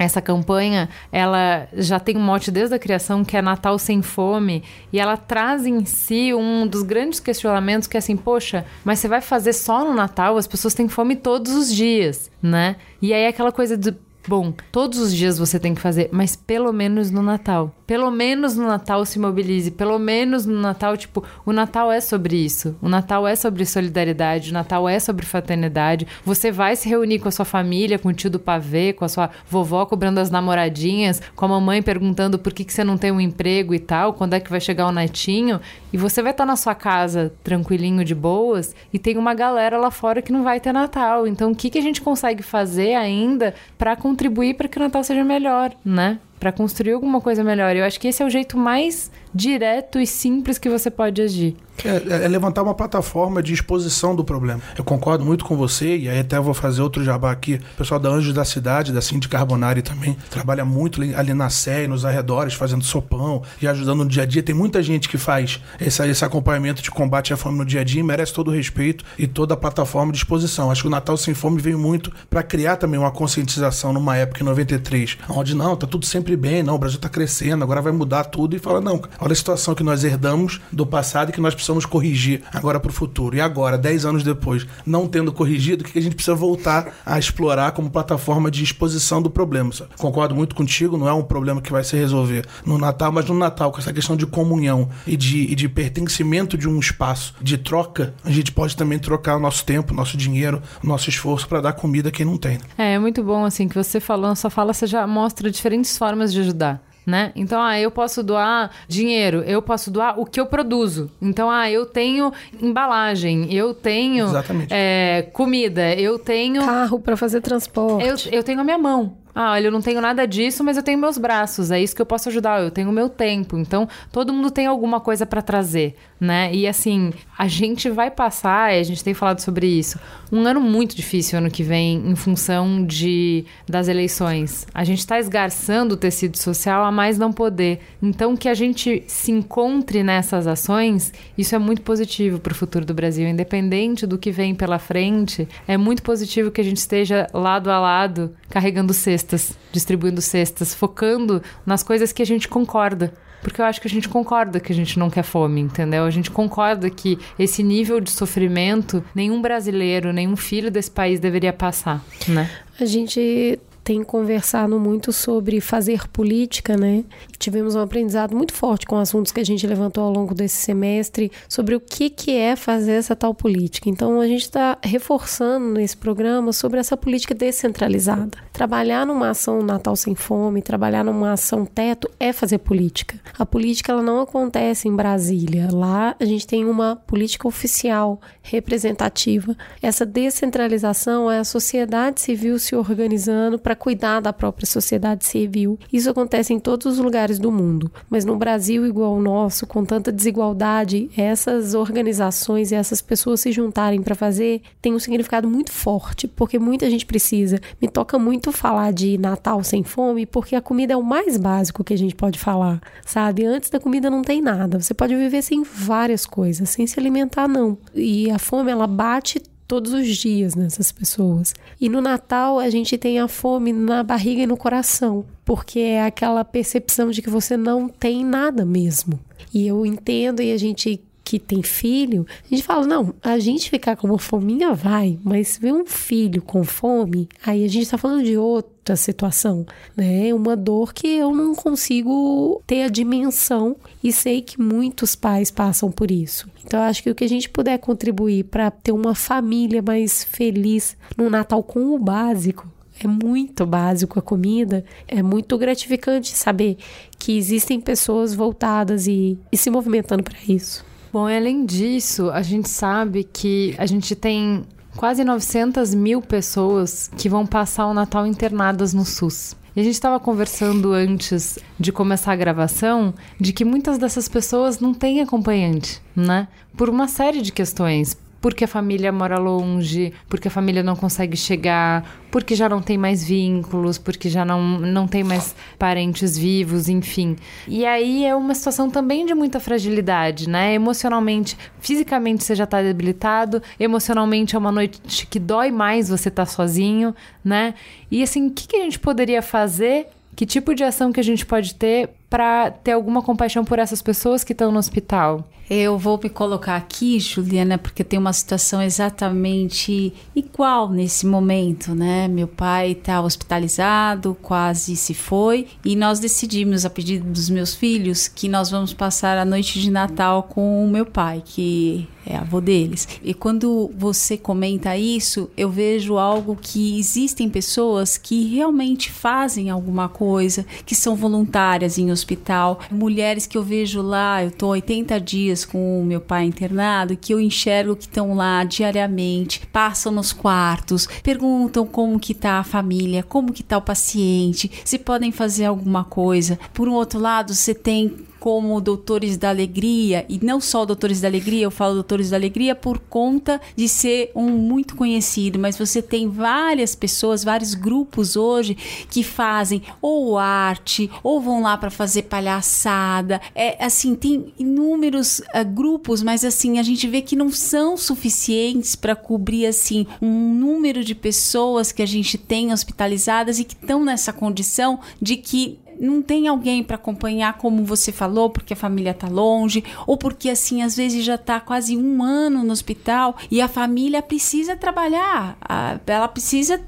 essa campanha, ela já tem um mote desde a criação que é Natal sem fome e ela traz em si um dos grandes questionamentos que é assim, poxa, mas você vai fazer só no Natal? As pessoas têm fome todos os dias, né? E aí aquela coisa de Bom, todos os dias você tem que fazer, mas pelo menos no Natal. Pelo menos no Natal se mobilize. Pelo menos no Natal, tipo, o Natal é sobre isso. O Natal é sobre solidariedade. O Natal é sobre fraternidade. Você vai se reunir com a sua família, com o tio do pavê, com a sua vovó cobrando as namoradinhas, com a mamãe perguntando por que, que você não tem um emprego e tal, quando é que vai chegar o netinho. E você vai estar na sua casa, tranquilinho, de boas, e tem uma galera lá fora que não vai ter Natal. Então, o que, que a gente consegue fazer ainda para contribuir para que o Natal seja melhor, né? Para construir alguma coisa melhor. Eu acho que esse é o jeito mais direto e simples que você pode agir. É, é levantar uma plataforma de exposição do problema. Eu concordo muito com você, e aí até vou fazer outro jabá aqui. O pessoal da Anjos da Cidade, da Cindy Carbonari também, trabalha muito ali- na Sé, nos arredores, fazendo sopão e ajudando no dia a dia. Tem muita gente que faz esse, esse acompanhamento de combate à fome no dia a dia e merece todo o respeito e toda a plataforma de exposição. Acho que o Natal Sem Fome veio muito para criar também uma conscientização numa época, em 93, onde não, tá tudo sempre bem, não, o Brasil tá crescendo, agora vai mudar tudo e fala, não, olha a situação que nós herdamos do passado e que nós precisamos corrigir agora para o futuro. E agora, 10 anos depois, não tendo corrigido, o que a gente precisa voltar a explorar como plataforma de exposição do problema? Concordo muito contigo, não é um problema que vai se resolver no Natal, mas no Natal, com essa questão de comunhão e de, e de pertencimento de um espaço de troca, a gente pode também trocar o nosso tempo, nosso dinheiro, nosso esforço para dar comida a quem não tem. É, é muito bom, assim, que você falando, sua fala, você já mostra diferentes formas de ajudar. Né? Então, ah, eu posso doar dinheiro, eu posso doar o que eu produzo. Então, ah, eu tenho embalagem, eu tenho Exatamente. é, comida, eu tenho. Carro para fazer transporte. Eu, eu tenho a minha mão. Ah, olha, eu não tenho nada disso, mas eu tenho meus braços. É isso que eu posso ajudar. Eu tenho o meu tempo. Então, todo mundo tem alguma coisa para trazer, né? E assim, a gente vai passar, a gente tem falado sobre isso, um ano muito difícil ano que vem em função de das eleições. A gente está esgarçando o tecido social a mais não poder. Então, que a gente se encontre nessas ações, isso é muito positivo para o futuro do Brasil, independente do que vem pela frente. É muito positivo que a gente esteja lado a lado carregando cestas, distribuindo cestas, focando nas coisas que a gente concorda. Porque eu acho que a gente concorda que a gente não quer fome, entendeu? A gente concorda que esse nível de sofrimento nenhum brasileiro, nenhum filho desse país deveria passar, né? A gente tem conversado muito sobre fazer política, né? Tivemos um aprendizado muito forte com assuntos que a gente levantou ao longo desse semestre sobre o que, que é fazer essa tal política. Então, a gente está reforçando nesse programa sobre essa política descentralizada. Trabalhar numa ação Natal Sem Fome, trabalhar numa ação teto é fazer política. A política ela não acontece em Brasília. Lá a gente tem uma política oficial, representativa. Essa descentralização é a sociedade civil se organizando para cuidar da própria sociedade civil. Isso acontece em todos os lugares do mundo, mas no Brasil igual ao nosso, com tanta desigualdade, essas organizações e essas pessoas se juntarem para fazer tem um significado muito forte, porque muita gente precisa. Me toca muito falar de Natal sem fome porque a comida é o mais básico que a gente pode falar, sabe? Antes da comida não tem nada. Você pode viver sem várias coisas, sem se alimentar, não. E a fome, ela bate todos os dias nessas pessoas. E no Natal a gente tem a fome na barriga e no coração, porque é aquela percepção de que você não tem nada mesmo. E eu entendo e a gente que tem filho, a gente fala, não, a gente ficar com uma fominha vai, mas ver um filho com fome, aí a gente tá falando de outra situação, né? Uma dor que eu não consigo ter a dimensão e sei que muitos pais passam por isso. Então, eu acho que o que a gente puder contribuir para ter uma família mais feliz no Natal com o básico, é muito básico a comida, é muito gratificante saber que existem pessoas voltadas e, e se movimentando para isso. Bom, e além disso, a gente sabe que a gente tem quase 900 mil pessoas que vão passar o Natal internadas no SUS. E a gente estava conversando antes de começar a gravação de que muitas dessas pessoas não têm acompanhante, né? Por uma série de questões porque a família mora longe, porque a família não consegue chegar, porque já não tem mais vínculos, porque já não, não tem mais parentes vivos, enfim. E aí é uma situação também de muita fragilidade, né? Emocionalmente, fisicamente você já tá debilitado, emocionalmente é uma noite que dói mais você tá sozinho, né? E assim, o que, que a gente poderia fazer? Que tipo de ação que a gente pode ter para ter alguma compaixão por essas pessoas que estão no hospital? Eu vou me colocar aqui, Juliana, porque tem uma situação exatamente igual nesse momento, né? Meu pai está hospitalizado, quase se foi, e nós decidimos, a pedido dos meus filhos, que nós vamos passar a noite de Natal com o meu pai, que é avô deles. E quando você comenta isso, eu vejo algo que existem pessoas que realmente fazem alguma coisa, que são voluntárias em hospital, mulheres que eu vejo lá, eu tô 80 dias com o meu pai internado, que eu enxergo que estão lá diariamente, passam nos quartos, perguntam como que tá a família, como que tá o paciente, se podem fazer alguma coisa. Por um outro lado, você tem como Doutores da Alegria, e não só Doutores da Alegria, eu falo Doutores da Alegria por conta de ser um muito conhecido, mas você tem várias pessoas, vários grupos hoje que fazem ou arte, ou vão lá para fazer palhaçada. É assim, tem inúmeros uh, grupos, mas assim, a gente vê que não são suficientes para cobrir assim um número de pessoas que a gente tem hospitalizadas e que estão nessa condição de que não tem alguém para acompanhar, como você falou, porque a família tá longe, ou porque assim, às vezes já tá quase um ano no hospital e a família precisa trabalhar, ela precisa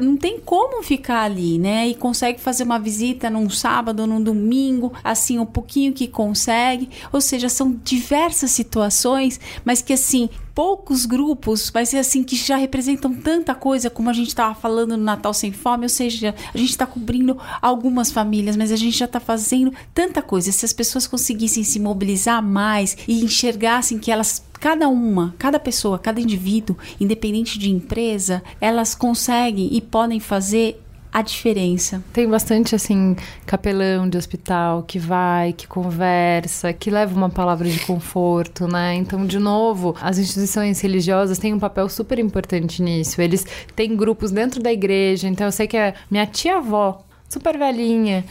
não tem como ficar ali, né? E consegue fazer uma visita num sábado, num domingo, assim, um pouquinho que consegue. Ou seja, são diversas situações, mas que assim, poucos grupos, mas assim, que já representam tanta coisa, como a gente estava falando no Natal Sem Fome, ou seja, a gente está cobrindo algumas famílias, mas a gente já está fazendo tanta coisa. Se as pessoas conseguissem se mobilizar mais e enxergassem que elas cada uma, cada pessoa, cada indivíduo, independente de empresa, elas conseguem e podem fazer a diferença. Tem bastante, assim, capelão de hospital que vai, que conversa, que leva uma palavra de conforto, né? Então, de novo, as instituições religiosas têm um papel super importante nisso. Eles têm grupos dentro da igreja. Então, eu sei que a minha tia-avó super velhinha,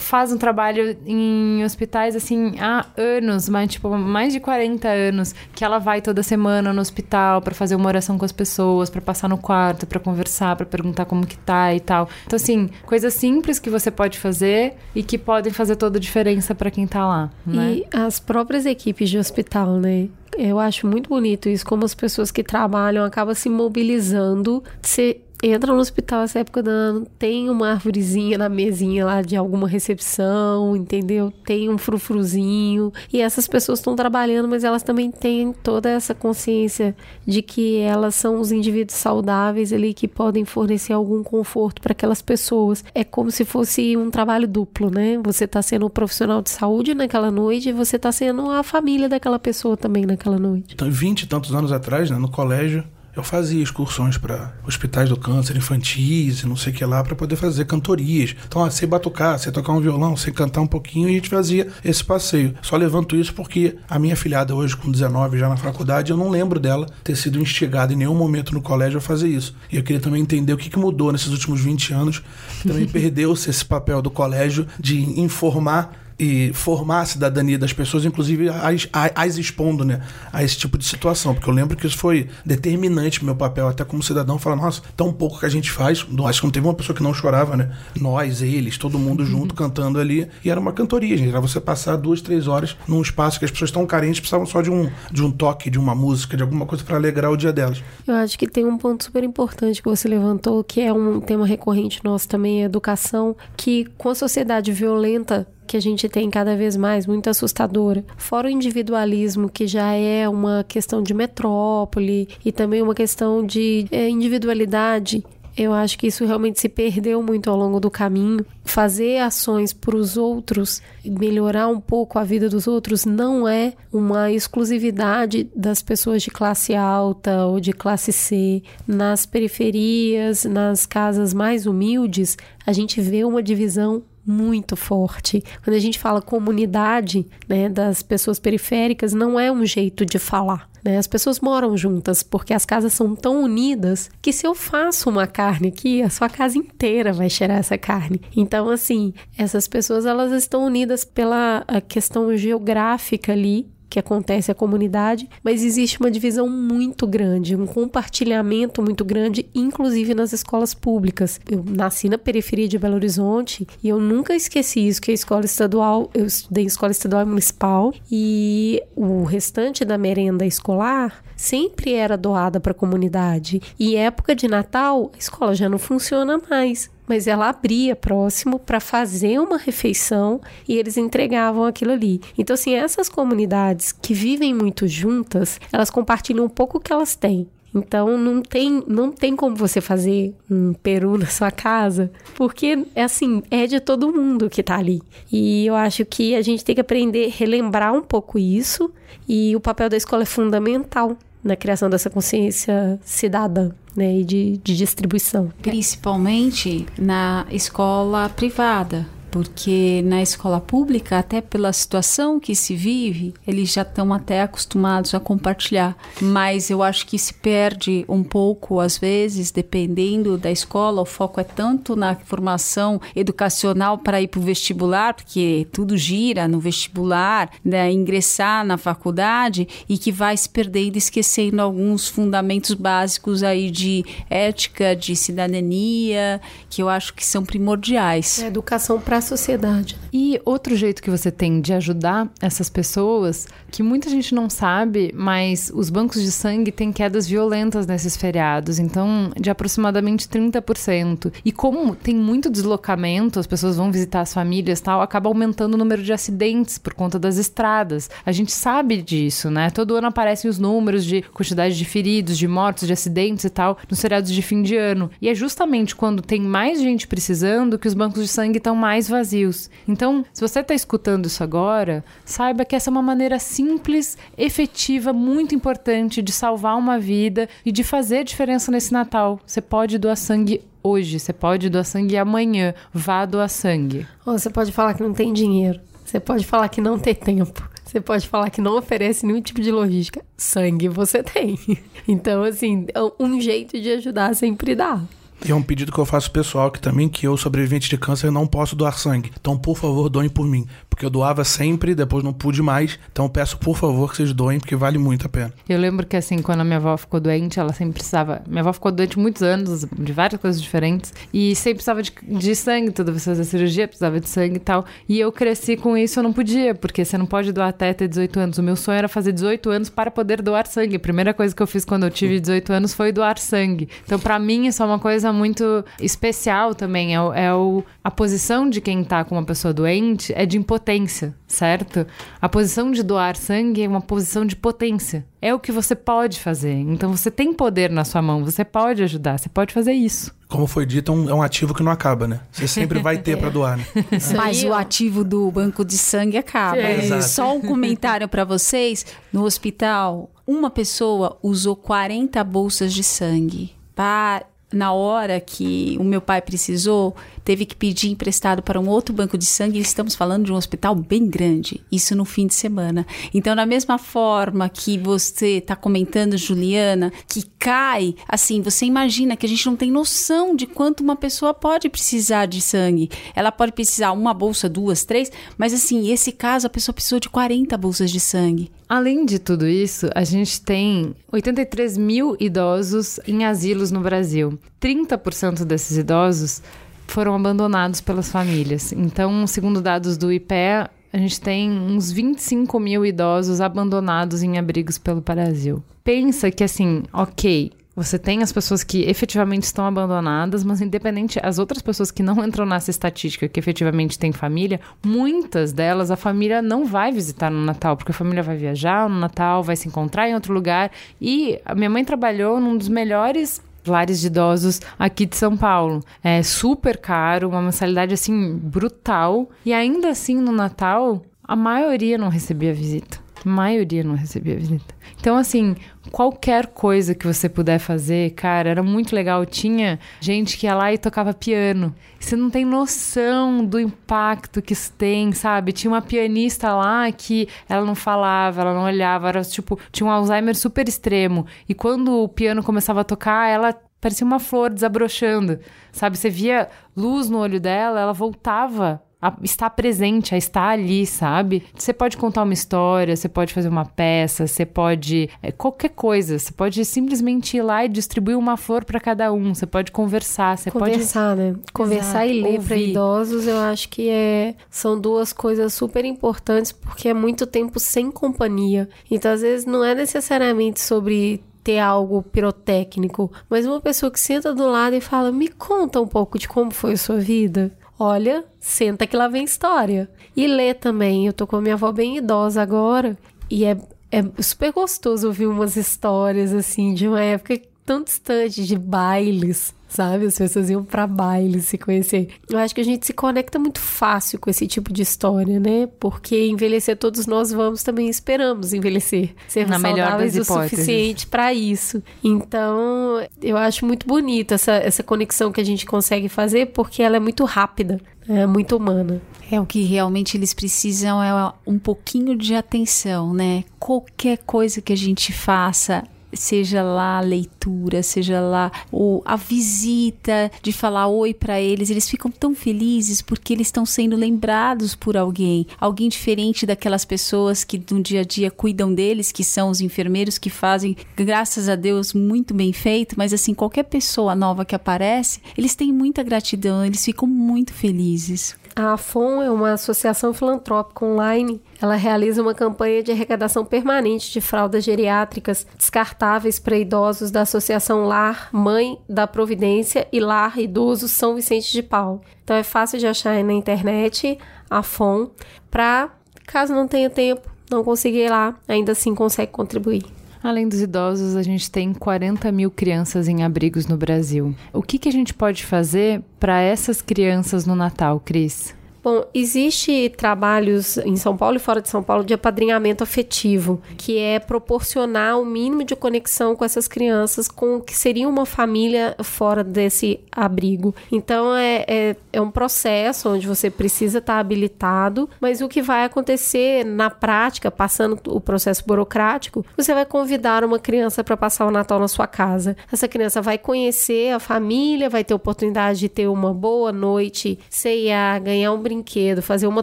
faz um trabalho em hospitais assim há anos, mas tipo mais de 40 anos, que ela vai toda semana no hospital para fazer uma oração com as pessoas, para passar no quarto, para conversar, para perguntar como que tá e tal. Então assim, coisas simples que você pode fazer e que podem fazer toda a diferença para quem tá lá, né? E as próprias equipes de hospital, né? Eu acho muito bonito isso, como as pessoas que trabalham acabam se mobilizando, se entra no hospital essa época do ano, tem uma árvorezinha na mesinha lá de alguma recepção, entendeu? Tem um frufruzinho. E essas pessoas estão trabalhando, mas elas também têm toda essa consciência de que elas são os indivíduos saudáveis ali que podem fornecer algum conforto para aquelas pessoas. É como se fosse um trabalho duplo, né? Você está sendo um profissional de saúde naquela noite e você está sendo a família daquela pessoa também naquela noite. Então, 20 e tantos anos atrás, né, no colégio, eu fazia excursões para hospitais do câncer infantis e não sei o que lá para poder fazer cantorias. Então, ah, sei batucar, sei tocar um violão, sei cantar um pouquinho e a gente fazia esse passeio. Só levanto isso porque a minha filhada hoje com 19 já na faculdade, eu não lembro dela ter sido instigada em nenhum momento no colégio a fazer isso. E eu queria também entender o que, que mudou nesses últimos 20 anos. Também perdeu-se esse papel do colégio de informar e formar a cidadania das pessoas, inclusive as, as expondo né, a esse tipo de situação. Porque eu lembro que isso foi determinante meu papel, até como cidadão, falar, nossa, tão pouco que a gente faz. Acho que não teve uma pessoa que não chorava, né? Nós, eles, todo mundo uhum. junto cantando ali. E era uma cantoria, gente. Era você passar duas, três horas num espaço que as pessoas tão carentes precisavam só de um, de um toque, de uma música, de alguma coisa para alegrar o dia delas. Eu acho que tem um ponto super importante que você levantou, que é um tema recorrente nosso também, a educação, que com a sociedade violenta que a gente tem cada vez mais, muito assustadora. Fora o individualismo, que já é uma questão de metrópole e também uma questão de é, individualidade. Eu acho que isso realmente se perdeu muito ao longo do caminho. Fazer ações para os outros, melhorar um pouco a vida dos outros, não é uma exclusividade das pessoas de classe alta ou de classe C. Nas periferias, nas casas mais humildes, a gente vê uma divisão muito forte. Quando a gente fala comunidade, né, das pessoas periféricas, não é um jeito de falar. Né? As pessoas moram juntas porque as casas são tão unidas que se eu faço uma carne aqui, a sua casa inteira vai cheirar essa carne. Então, assim, essas pessoas elas estão unidas pela questão geográfica ali que acontece a comunidade, mas existe uma divisão muito grande, um compartilhamento muito grande, inclusive nas escolas públicas. Eu nasci na periferia de Belo Horizonte e eu nunca esqueci isso, que a escola estadual, eu estudei em escola estadual e municipal e o restante da merenda escolar sempre era doada para a comunidade. E época de Natal, a escola já não funciona mais mas ela abria próximo para fazer uma refeição e eles entregavam aquilo ali. Então, assim, essas comunidades que vivem muito juntas, elas compartilham um pouco o que elas têm. Então não tem, não tem como você fazer um peru na sua casa, porque é assim, é de todo mundo que tá ali. E eu acho que a gente tem que aprender a relembrar um pouco isso, e o papel da escola é fundamental na criação dessa consciência cidadã né, e de, de distribuição. Principalmente na escola privada, porque na escola pública, até pela situação que se vive, eles já estão até acostumados a compartilhar. Mas eu acho que se perde um pouco, às vezes, dependendo da escola. O foco é tanto na formação educacional para ir para o vestibular, porque tudo gira no vestibular, né, ingressar na faculdade, e que vai se perdendo, esquecendo alguns fundamentos básicos aí de ética, de cidadania, que eu acho que são primordiais. A educação para sociedade. E outro jeito que você tem de ajudar essas pessoas, que muita gente não sabe, mas os bancos de sangue têm quedas violentas nesses feriados, então de aproximadamente 30%. E como tem muito deslocamento, as pessoas vão visitar as famílias tal, acaba aumentando o número de acidentes por conta das estradas. A gente sabe disso, né? Todo ano aparecem os números de quantidade de feridos, de mortos, de acidentes e tal, nos feriados de fim de ano. E é justamente quando tem mais gente precisando que os bancos de sangue estão mais vazios. Então, se você está escutando isso agora, saiba que essa é uma maneira simples, efetiva, muito importante de salvar uma vida e de fazer diferença nesse Natal. Você pode doar sangue hoje, você pode doar sangue amanhã. Vá doar sangue. Ou você pode falar que não tem dinheiro. Você pode falar que não tem tempo. Você pode falar que não oferece nenhum tipo de logística. Sangue você tem. Então, assim, um jeito de ajudar sempre dá. E é um pedido que eu faço pessoal que também, que eu, sobrevivente de câncer, não posso doar sangue. Então, por favor, doem por mim porque eu doava sempre, depois não pude mais. Então peço, por favor, que vocês doem, porque vale muito a pena. Eu lembro que, assim, quando a minha avó ficou doente, ela sempre precisava. Minha avó ficou doente muitos anos, de várias coisas diferentes, e sempre precisava de, de sangue, toda vez que fazia cirurgia, precisava de sangue e tal. E eu cresci com isso, eu não podia, porque você não pode doar até ter 18 anos. O meu sonho era fazer 18 anos para poder doar sangue. A primeira coisa que eu fiz quando eu tive 18 anos foi doar sangue. Então, para mim, isso é uma coisa coisa muito especial também. É, o, é o, a posição de quem tá com uma pessoa doente é de impotência, certo? A posição de doar sangue é uma posição de potência. É o que você pode fazer. Então você tem poder na sua mão, você pode ajudar, você pode fazer isso. Como foi dito, é um, é um ativo que não acaba, né? Você sempre vai ter pra doar, né? Mas o ativo do banco de sangue acaba. É. Só um comentário para vocês: no hospital, uma pessoa usou 40 bolsas de sangue. Para na hora que o meu pai precisou, teve que pedir emprestado para um outro banco de sangue. E estamos falando de um hospital bem grande, isso no fim de semana. Então, da mesma forma que você está comentando, Juliana, que cai, assim, você imagina que a gente não tem noção de quanto uma pessoa pode precisar de sangue. Ela pode precisar uma bolsa, duas, três, mas assim, esse caso a pessoa precisou de 40 bolsas de sangue. Além de tudo isso, a gente tem 83 mil idosos em asilos no Brasil. 30% desses idosos foram abandonados pelas famílias. Então, segundo dados do IPEA, a gente tem uns 25 mil idosos abandonados em abrigos pelo Brasil. Pensa que, assim, ok, você tem as pessoas que efetivamente estão abandonadas, mas independente, as outras pessoas que não entram nessa estatística, que efetivamente têm família, muitas delas a família não vai visitar no Natal, porque a família vai viajar no Natal, vai se encontrar em outro lugar. E a minha mãe trabalhou num dos melhores lares de idosos aqui de São Paulo. É super caro, uma mensalidade assim brutal. E ainda assim, no Natal, a maioria não recebia visita. A maioria não recebia visita. Então, assim, qualquer coisa que você puder fazer, cara, era muito legal. Tinha gente que ia lá e tocava piano. Você não tem noção do impacto que isso tem, sabe? Tinha uma pianista lá que ela não falava, ela não olhava, era tipo, tinha um Alzheimer super extremo. E quando o piano começava a tocar, ela parecia uma flor desabrochando, sabe? Você via luz no olho dela, ela voltava a estar presente, a estar ali, sabe? Você pode contar uma história, você pode fazer uma peça, você pode é, qualquer coisa, você pode simplesmente ir lá e distribuir uma flor para cada um, você pode conversar, você pode Conversar, né? Conversar Exato, e ler para idosos, eu acho que é, são duas coisas super importantes, porque é muito tempo sem companhia. Então, às vezes, não é necessariamente sobre ter algo pirotécnico, mas uma pessoa que senta do lado e fala: Me conta um pouco de como foi a sua vida. Olha, senta que lá vem história. E lê também. Eu tô com a minha avó bem idosa agora. E é, é super gostoso ouvir umas histórias assim de uma época tão distante de bailes, sabe? As pessoas iam pra baile se conhecer. Eu acho que a gente se conecta muito fácil com esse tipo de história, né? Porque envelhecer todos nós vamos também esperamos envelhecer. Ser Na melhor saudáveis o suficiente para isso. Então, eu acho muito bonita essa, essa conexão que a gente consegue fazer porque ela é muito rápida, é muito humana. É o que realmente eles precisam é um pouquinho de atenção, né? Qualquer coisa que a gente faça, seja lá a leitura, seja lá o, a visita, de falar oi para eles, eles ficam tão felizes porque eles estão sendo lembrados por alguém, alguém diferente daquelas pessoas que no dia a dia cuidam deles, que são os enfermeiros que fazem, graças a Deus, muito bem feito, mas assim, qualquer pessoa nova que aparece, eles têm muita gratidão, eles ficam muito felizes. A AFON é uma associação filantrópica online. Ela realiza uma campanha de arrecadação permanente de fraldas geriátricas descartáveis para idosos da Associação Lar Mãe da Providência e Lar Idoso São Vicente de Paulo. Então é fácil de achar na internet a FON para caso não tenha tempo, não consiga ir lá, ainda assim consegue contribuir. Além dos idosos, a gente tem 40 mil crianças em abrigos no Brasil. O que, que a gente pode fazer para essas crianças no Natal, Cris? Bom, existe trabalhos em São Paulo e fora de São Paulo de apadrinhamento afetivo, que é proporcionar o mínimo de conexão com essas crianças com o que seria uma família fora desse abrigo. Então é, é, é um processo onde você precisa estar habilitado, mas o que vai acontecer na prática, passando o processo burocrático, você vai convidar uma criança para passar o Natal na sua casa. Essa criança vai conhecer a família, vai ter oportunidade de ter uma boa noite, ceia, ganhar um brinquedo brinquedo, fazer uma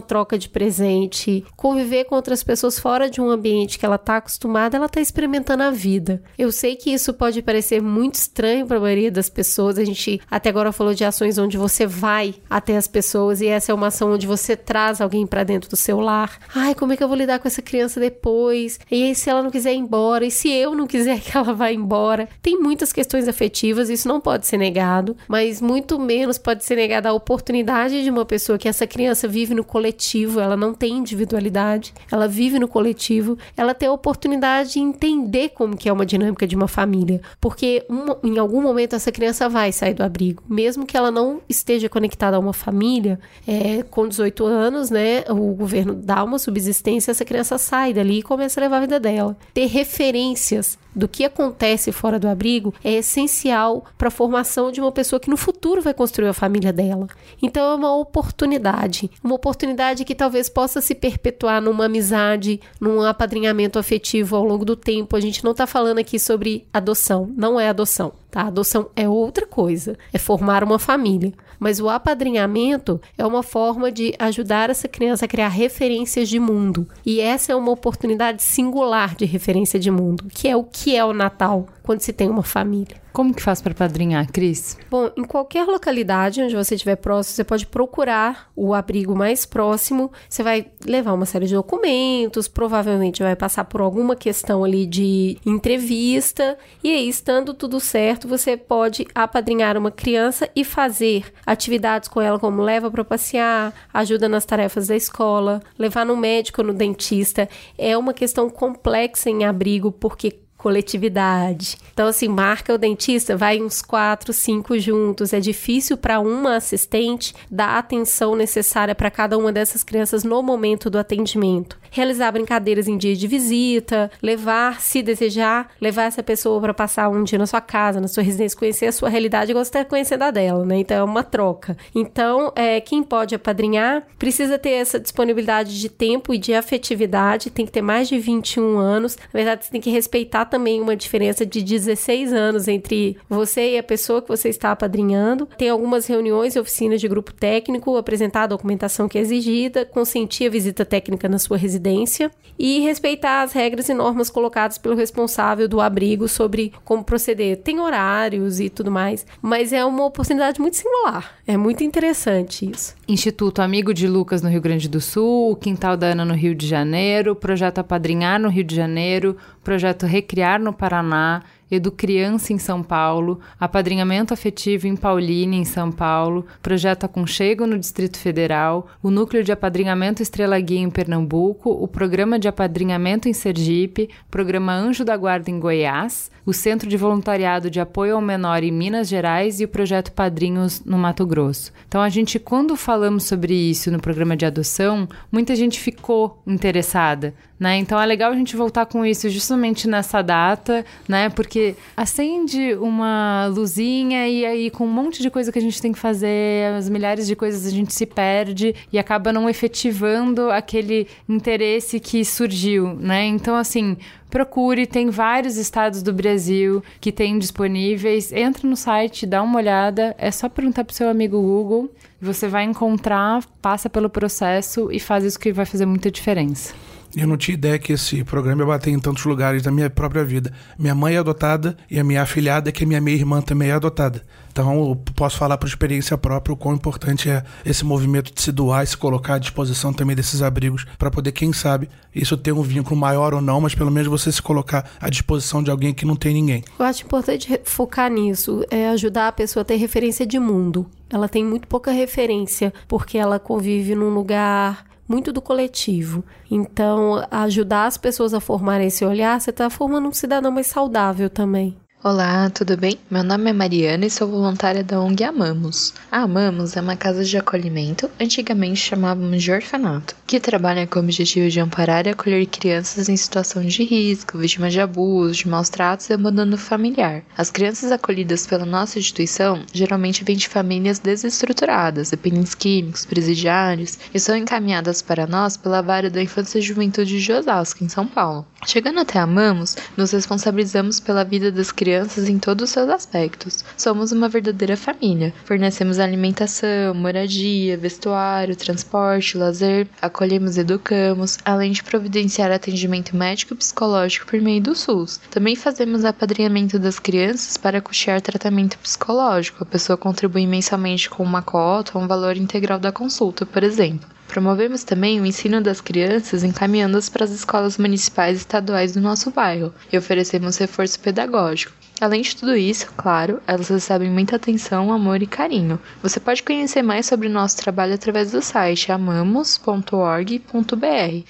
troca de presente, conviver com outras pessoas fora de um ambiente que ela está acostumada, ela está experimentando a vida. Eu sei que isso pode parecer muito estranho para a maioria das pessoas. A gente até agora falou de ações onde você vai até as pessoas e essa é uma ação onde você traz alguém para dentro do seu lar. Ai, como é que eu vou lidar com essa criança depois? E aí, se ela não quiser ir embora? E se eu não quiser que ela vá embora? Tem muitas questões afetivas, isso não pode ser negado, mas muito menos pode ser negada a oportunidade de uma pessoa que essa criança vive no coletivo, ela não tem individualidade, ela vive no coletivo, ela tem a oportunidade de entender como que é uma dinâmica de uma família, porque um, em algum momento essa criança vai sair do abrigo, mesmo que ela não esteja conectada a uma família, é, com 18 anos, né, o governo dá uma subsistência, essa criança sai dali e começa a levar a vida dela. Ter referências do que acontece fora do abrigo é essencial para a formação de uma pessoa que no futuro vai construir a família dela. Então é uma oportunidade, uma oportunidade que talvez possa se perpetuar numa amizade, num apadrinhamento afetivo ao longo do tempo. A gente não está falando aqui sobre adoção, não é adoção. Tá? Adoção é outra coisa, é formar uma família. Mas o apadrinhamento é uma forma de ajudar essa criança a criar referências de mundo. E essa é uma oportunidade singular de referência de mundo, que é o que é o Natal quando se tem uma família. Como que faz para padrinhar, Cris? Bom, em qualquer localidade onde você estiver próximo, você pode procurar o abrigo mais próximo. Você vai levar uma série de documentos, provavelmente vai passar por alguma questão ali de entrevista. E aí, estando tudo certo, você pode apadrinhar uma criança e fazer atividades com ela, como leva para passear, ajuda nas tarefas da escola, levar no médico, no dentista. É uma questão complexa em abrigo, porque coletividade. Então, assim, marca o dentista, vai uns quatro, cinco juntos. É difícil para uma assistente dar a atenção necessária para cada uma dessas crianças no momento do atendimento. Realizar brincadeiras em dia de visita, levar, se desejar, levar essa pessoa para passar um dia na sua casa, na sua residência, conhecer a sua realidade igual você está conhecendo a dela, né? Então é uma troca. Então, é, quem pode apadrinhar precisa ter essa disponibilidade de tempo e de afetividade, tem que ter mais de 21 anos. Na verdade, você tem que respeitar também uma diferença de 16 anos entre você e a pessoa que você está apadrinhando. Tem algumas reuniões e oficinas de grupo técnico, apresentar a documentação que é exigida, consentir a visita técnica na sua residência e respeitar as regras e normas colocadas pelo responsável do abrigo sobre como proceder. Tem horários e tudo mais, mas é uma oportunidade muito singular. É muito interessante isso. Instituto Amigo de Lucas no Rio Grande do Sul, o Quintal da Ana no Rio de Janeiro, Projeto Apadrinhar no Rio de Janeiro, Projeto Recriar no Paraná, Educriança em São Paulo, Apadrinhamento Afetivo em Paulínia, em São Paulo, Projeto Aconchego no Distrito Federal, o Núcleo de Apadrinhamento Estrela Guia em Pernambuco, o Programa de Apadrinhamento em Sergipe, Programa Anjo da Guarda em Goiás, o Centro de Voluntariado de Apoio ao Menor em Minas Gerais e o Projeto Padrinhos no Mato Grosso. Então, a gente, quando falamos sobre isso no programa de adoção, muita gente ficou interessada, né? Então, é legal a gente voltar com isso justamente nessa data, né? Porque acende uma luzinha e aí, com um monte de coisa que a gente tem que fazer, as milhares de coisas a gente se perde e acaba não efetivando aquele interesse que surgiu, né? Então, assim, procure, tem vários estados do Brasil que tem disponíveis. Entra no site, dá uma olhada, é só perguntar pro seu amigo Google. Você vai encontrar, passa pelo processo e faz isso que vai fazer muita diferença. Eu não tinha ideia que esse programa ia bater em tantos lugares da minha própria vida. Minha mãe é adotada e a minha afilhada, que é minha meia-irmã, também é adotada. Então, eu posso falar por experiência própria o quão importante é esse movimento de se doar e se colocar à disposição também desses abrigos, para poder, quem sabe, isso ter um vínculo maior ou não, mas pelo menos você se colocar à disposição de alguém que não tem ninguém. Eu acho importante focar nisso, é ajudar a pessoa a ter referência de mundo. Ela tem muito pouca referência, porque ela convive num lugar muito do coletivo. Então, ajudar as pessoas a formar esse olhar, você está formando um cidadão mais saudável também. Olá, tudo bem? Meu nome é Mariana e sou voluntária da ONG Amamos. A Amamos é uma casa de acolhimento, antigamente chamávamos de orfanato, que trabalha com o objetivo de amparar e acolher crianças em situação de risco, vítimas de abuso, de maus tratos e abandono familiar. As crianças acolhidas pela nossa instituição geralmente vêm de famílias desestruturadas, dependentes químicos, presidiários, e são encaminhadas para nós pela Vara da Infância e Juventude de Osasco, em São Paulo. Chegando até Amamos, nos responsabilizamos pela vida das crianças em todos os seus aspectos. Somos uma verdadeira família. Fornecemos alimentação, moradia, vestuário, transporte, lazer, acolhemos e educamos, além de providenciar atendimento médico e psicológico por meio do SUS. Também fazemos apadrinhamento das crianças para custear tratamento psicológico. A pessoa contribui mensalmente com uma cota ou um valor integral da consulta, por exemplo. Promovemos também o ensino das crianças encaminhando-as para as escolas municipais e estaduais do nosso bairro e oferecemos reforço pedagógico. Além de tudo isso, claro, elas recebem muita atenção, amor e carinho. Você pode conhecer mais sobre o nosso trabalho através do site amamos.org.br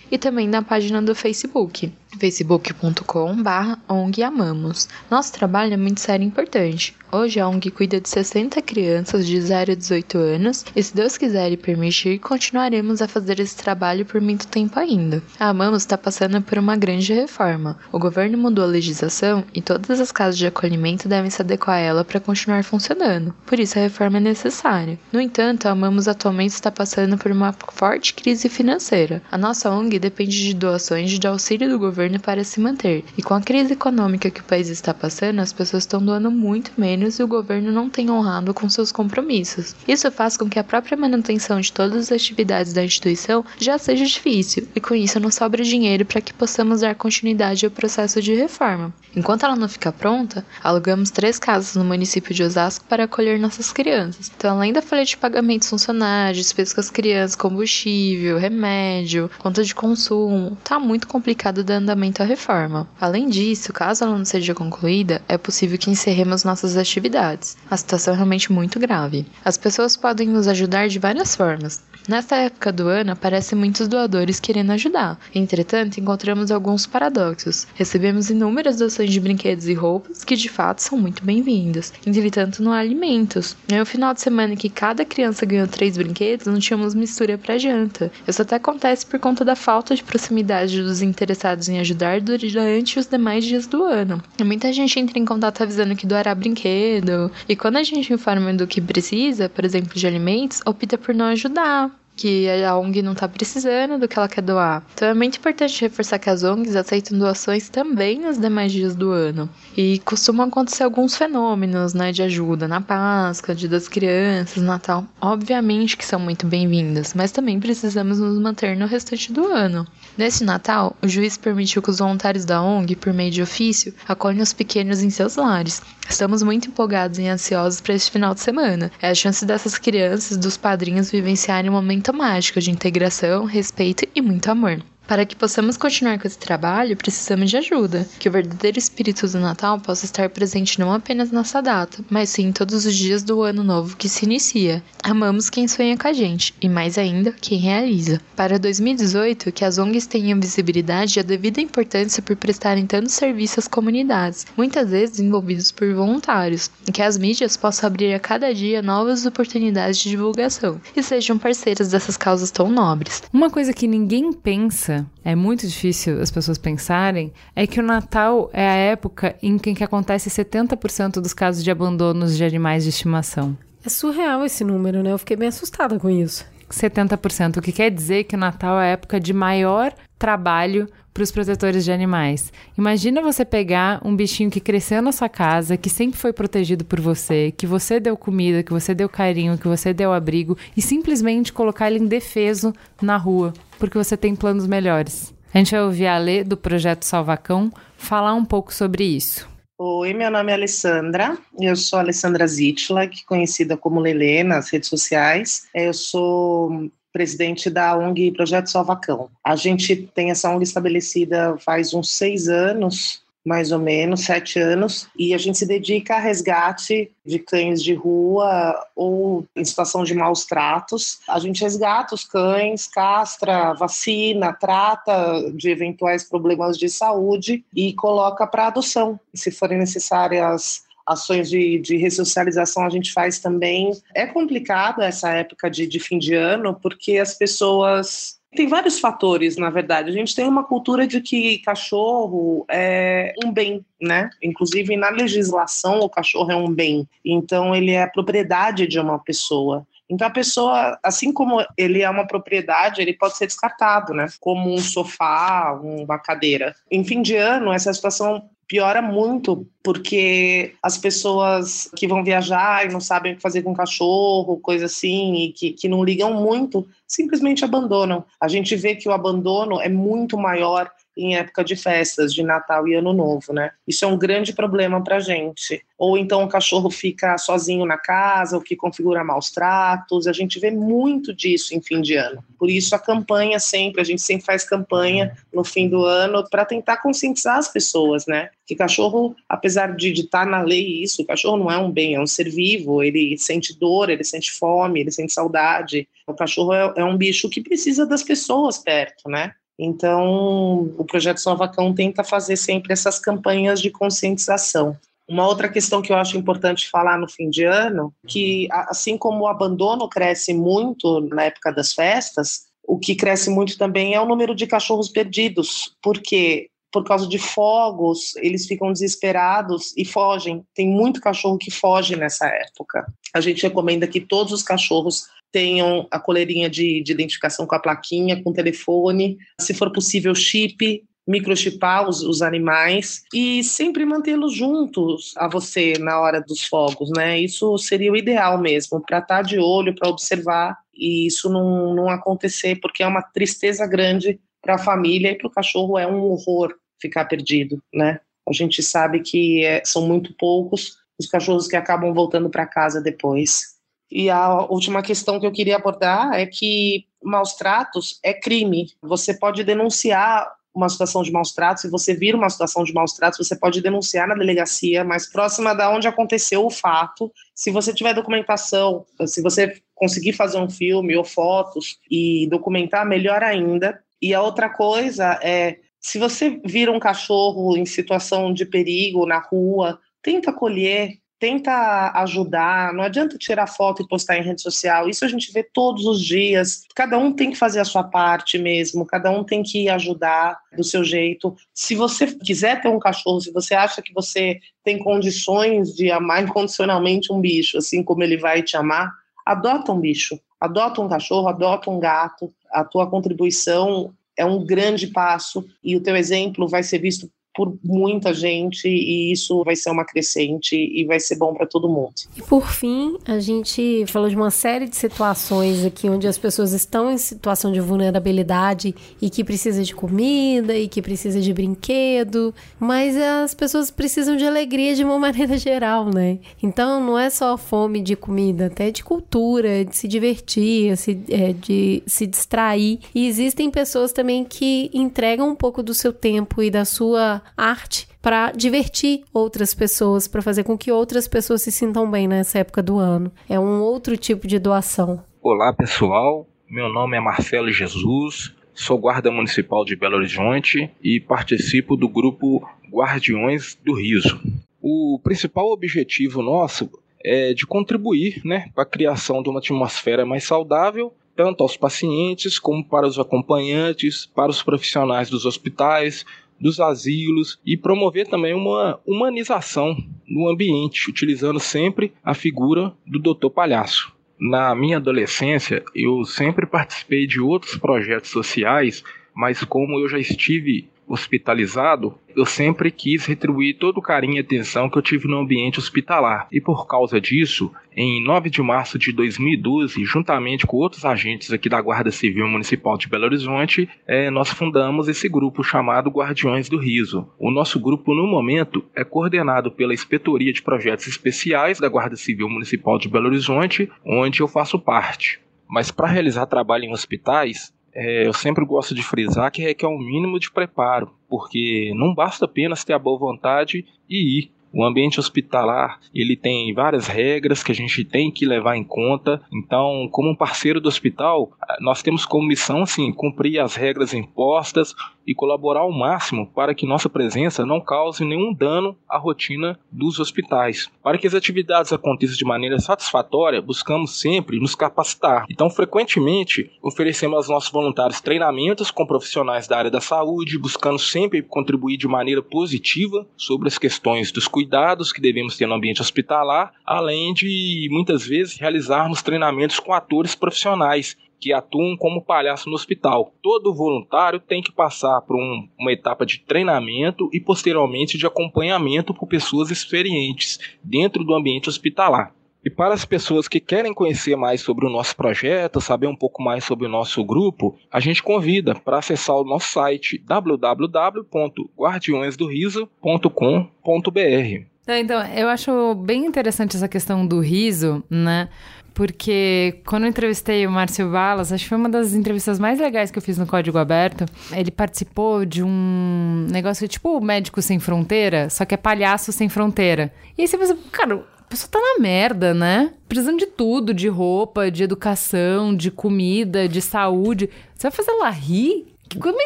e também na página do Facebook facebook.com.br ONG Amamos. Nosso trabalho é muito sério e importante. Hoje a ONG cuida de 60 crianças de 0 a 18 anos e, se Deus quiser e permitir, continuaremos a fazer esse trabalho por muito tempo ainda. A Amamos está passando por uma grande reforma. O governo mudou a legislação e todas as casas de acolhimento devem se adequar a ela para continuar funcionando. Por isso a reforma é necessária. No entanto, a Amamos atualmente está passando por uma forte crise financeira. A nossa ONG depende de doações de auxílio do governo governo para se manter. E com a crise econômica que o país está passando, as pessoas estão doando muito menos e o governo não tem honrado com seus compromissos. Isso faz com que a própria manutenção de todas as atividades da instituição já seja difícil, e com isso não sobra dinheiro para que possamos dar continuidade ao processo de reforma. Enquanto ela não ficar pronta, alugamos três casas no município de Osasco para acolher nossas crianças. Então, além da folha de pagamentos funcionários, despesas com as crianças, combustível, remédio, conta de consumo, tá muito complicado dando andamento à reforma. Além disso, caso ela não seja concluída, é possível que encerremos nossas atividades. A situação é realmente muito grave. As pessoas podem nos ajudar de várias formas. Nesta época do ano, aparecem muitos doadores querendo ajudar. Entretanto, encontramos alguns paradoxos. Recebemos inúmeras doações de brinquedos e roupas, que de fato são muito bem-vindas. Entretanto, não há alimentos. No final de semana que cada criança ganhou três brinquedos, não tínhamos mistura para janta. Isso até acontece por conta da falta de proximidade dos interessados em ajudar durante os demais dias do ano. Muita gente entra em contato avisando que doará brinquedo, e quando a gente informa do que precisa, por exemplo, de alimentos, opta por não ajudar que a ONG não está precisando do que ela quer doar. Então é muito importante reforçar que as ONGs aceitam doações também nos demais dias do ano. E costumam acontecer alguns fenômenos né, de ajuda na Páscoa, Dia das Crianças, Natal. Obviamente que são muito bem-vindas, mas também precisamos nos manter no restante do ano. Nesse Natal, o juiz permitiu que os voluntários da ONG, por meio de ofício, acolhem os pequenos em seus lares. Estamos muito empolgados e ansiosos para este final de semana. É a chance dessas crianças, dos padrinhos, vivenciarem um momento mágico de integração, respeito e muito amor. Para que possamos continuar com esse trabalho, precisamos de ajuda. Que o verdadeiro espírito do Natal possa estar presente não apenas nessa data, mas sim todos os dias do ano novo que se inicia. Amamos quem sonha com a gente, e mais ainda, quem realiza. Para 2018, que as ONGs tenham visibilidade e a devida importância por prestarem tanto serviço às comunidades, muitas vezes envolvidos por voluntários, e que as mídias possam abrir a cada dia novas oportunidades de divulgação e sejam parceiras dessas causas tão nobres. Uma coisa que ninguém pensa é muito difícil as pessoas pensarem, é que o Natal é a época em que acontece 70% dos casos de abandonos de animais de estimação. É surreal esse número, né? Eu fiquei bem assustada com isso. 70%, o que quer dizer que o Natal é a época de maior trabalho para os protetores de animais. Imagina você pegar um bichinho que cresceu na sua casa, que sempre foi protegido por você, que você deu comida, que você deu carinho, que você deu abrigo e simplesmente colocar ele indefeso na rua, porque você tem planos melhores. A gente vai ouvir a Lê do projeto Salvacão falar um pouco sobre isso. Oi, meu nome é Alessandra, eu sou Alessandra Zitlag, conhecida como Lelê nas redes sociais. Eu sou presidente da ONG Projeto Salvacão. A gente tem essa ONG estabelecida faz uns seis anos, mais ou menos, sete anos, e a gente se dedica a resgate de cães de rua ou em situação de maus tratos. A gente resgata os cães, castra, vacina, trata de eventuais problemas de saúde e coloca para adoção. Se forem necessárias ações de, de ressocialização a gente faz também. É complicado essa época de, de fim de ano, porque as pessoas tem vários fatores, na verdade. A gente tem uma cultura de que cachorro é um bem, né? Inclusive na legislação o cachorro é um bem. Então ele é propriedade de uma pessoa. Então a pessoa, assim como ele é uma propriedade, ele pode ser descartado, né? Como um sofá, uma cadeira. Em fim de ano, essa situação piora muito, porque as pessoas que vão viajar e não sabem o que fazer com o cachorro, coisa assim, e que, que não ligam muito, simplesmente abandonam. A gente vê que o abandono é muito maior em época de festas, de Natal e Ano Novo, né? Isso é um grande problema para gente. Ou então o cachorro fica sozinho na casa, o que configura maus tratos. A gente vê muito disso em fim de ano. Por isso a campanha sempre, a gente sempre faz campanha no fim do ano para tentar conscientizar as pessoas, né? Que cachorro, apesar de estar tá na lei isso, o cachorro não é um bem, é um ser vivo. Ele sente dor, ele sente fome, ele sente saudade. O cachorro é, é um bicho que precisa das pessoas perto, né? Então, o projeto Salvacão tenta fazer sempre essas campanhas de conscientização. Uma outra questão que eu acho importante falar no fim de ano, que assim como o abandono cresce muito na época das festas, o que cresce muito também é o número de cachorros perdidos, porque por causa de fogos, eles ficam desesperados e fogem. Tem muito cachorro que foge nessa época. A gente recomenda que todos os cachorros tenham a coleirinha de, de identificação com a plaquinha, com telefone, se for possível, chip, microchipar os, os animais e sempre mantê-los juntos a você na hora dos fogos, né? Isso seria o ideal mesmo, para estar tá de olho, para observar e isso não, não acontecer, porque é uma tristeza grande para a família e para o cachorro é um horror ficar perdido, né? A gente sabe que é, são muito poucos os cachorros que acabam voltando para casa depois. E a última questão que eu queria abordar é que maus tratos é crime. Você pode denunciar uma situação de maus tratos, se você vir uma situação de maus tratos, você pode denunciar na delegacia mais próxima da onde aconteceu o fato. Se você tiver documentação, se você conseguir fazer um filme ou fotos e documentar, melhor ainda. E a outra coisa é, se você vir um cachorro em situação de perigo na rua, tenta acolher, tenta ajudar, não adianta tirar foto e postar em rede social, isso a gente vê todos os dias. Cada um tem que fazer a sua parte mesmo, cada um tem que ajudar do seu jeito. Se você quiser ter um cachorro, se você acha que você tem condições de amar incondicionalmente um bicho, assim como ele vai te amar, adota um bicho, adota um cachorro, adota um gato. A tua contribuição é um grande passo e o teu exemplo vai ser visto por muita gente e isso vai ser uma crescente e vai ser bom para todo mundo. E por fim, a gente falou de uma série de situações aqui onde as pessoas estão em situação de vulnerabilidade e que precisa de comida e que precisa de brinquedo, mas as pessoas precisam de alegria de uma maneira geral, né? Então não é só fome de comida, até de cultura, de se divertir, é, de se distrair. E existem pessoas também que entregam um pouco do seu tempo e da sua arte para divertir outras pessoas, para fazer com que outras pessoas se sintam bem nessa época do ano. É um outro tipo de doação. Olá, pessoal. Meu nome é Marcelo Jesus. Sou guarda municipal de Belo Horizonte e participo do grupo Guardiões do Riso. O principal objetivo nosso é de contribuir né, para a criação de uma atmosfera mais saudável tanto aos pacientes como para os acompanhantes, para os profissionais dos hospitais, dos asilos e promover também uma humanização no ambiente, utilizando sempre a figura do Doutor Palhaço. Na minha adolescência, eu sempre participei de outros projetos sociais, mas como eu já estive hospitalizado, eu sempre quis retribuir todo o carinho e atenção que eu tive no ambiente hospitalar. E por causa disso, em 9 de março de 2012, juntamente com outros agentes aqui da Guarda Civil Municipal de Belo Horizonte, é, nós fundamos esse grupo chamado Guardiões do Riso. O nosso grupo, no momento, é coordenado pela Inspetoria de Projetos Especiais da Guarda Civil Municipal de Belo Horizonte, onde eu faço parte. Mas para realizar trabalho em hospitais, é, eu sempre gosto de frisar que requer um mínimo de preparo, porque não basta apenas ter a boa vontade e ir. O ambiente hospitalar, ele tem várias regras que a gente tem que levar em conta. Então, como um parceiro do hospital, nós temos como missão, assim, cumprir as regras impostas, e colaborar ao máximo para que nossa presença não cause nenhum dano à rotina dos hospitais. Para que as atividades aconteçam de maneira satisfatória, buscamos sempre nos capacitar. Então, frequentemente, oferecemos aos nossos voluntários treinamentos com profissionais da área da saúde, buscando sempre contribuir de maneira positiva sobre as questões dos cuidados que devemos ter no ambiente hospitalar, além de muitas vezes realizarmos treinamentos com atores profissionais que atuam como palhaço no hospital. Todo voluntário tem que passar por um, uma etapa de treinamento e posteriormente de acompanhamento por pessoas experientes dentro do ambiente hospitalar. E para as pessoas que querem conhecer mais sobre o nosso projeto, saber um pouco mais sobre o nosso grupo, a gente convida para acessar o nosso site www.guardiõesdoriso.com.br. Então, eu acho bem interessante essa questão do riso, né? Porque quando eu entrevistei o Márcio Balas, acho que foi uma das entrevistas mais legais que eu fiz no Código Aberto. Ele participou de um negócio tipo Médico Sem Fronteira, só que é palhaço sem fronteira. E aí você pensa, cara, a pessoa tá na merda, né? Precisando de tudo, de roupa, de educação, de comida, de saúde. Você vai fazer ela rir? Que coisa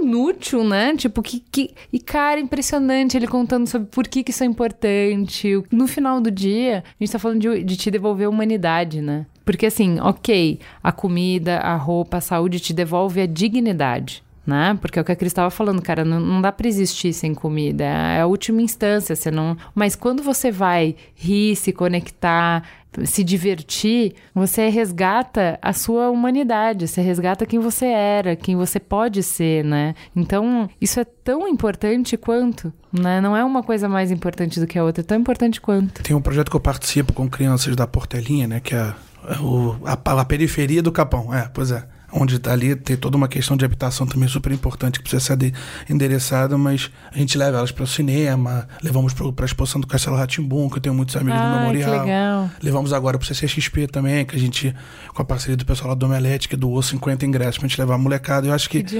inútil, né? Tipo, que, que. E, cara, impressionante ele contando sobre por que, que isso é importante. No final do dia, a gente tá falando de, de te devolver a humanidade, né? Porque, assim, ok, a comida, a roupa, a saúde te devolve a dignidade né? Porque é o que a Cris estava falando, cara, não, não, dá para existir sem comida, é a última instância, você não... Mas quando você vai rir, se conectar, se divertir, você resgata a sua humanidade, você resgata quem você era, quem você pode ser, né? Então, isso é tão importante quanto, né? Não é uma coisa mais importante do que a outra, é tão importante quanto. Tem um projeto que eu participo com crianças da Portelinha, né? Que é o, a, a periferia do Capão, é, pois é onde tá ali tem toda uma questão de habitação também super importante que precisa ser endereçada, mas a gente leva elas para o cinema, levamos para a exposição do Castelo Ratimbum, que eu tenho muitos amigos Ai, do Memorial. Levamos agora para o CCXP também, que a gente, com a parceria do pessoal lá do Omelete, que doou 50 ingressos para a gente levar a molecada. Eu acho que, que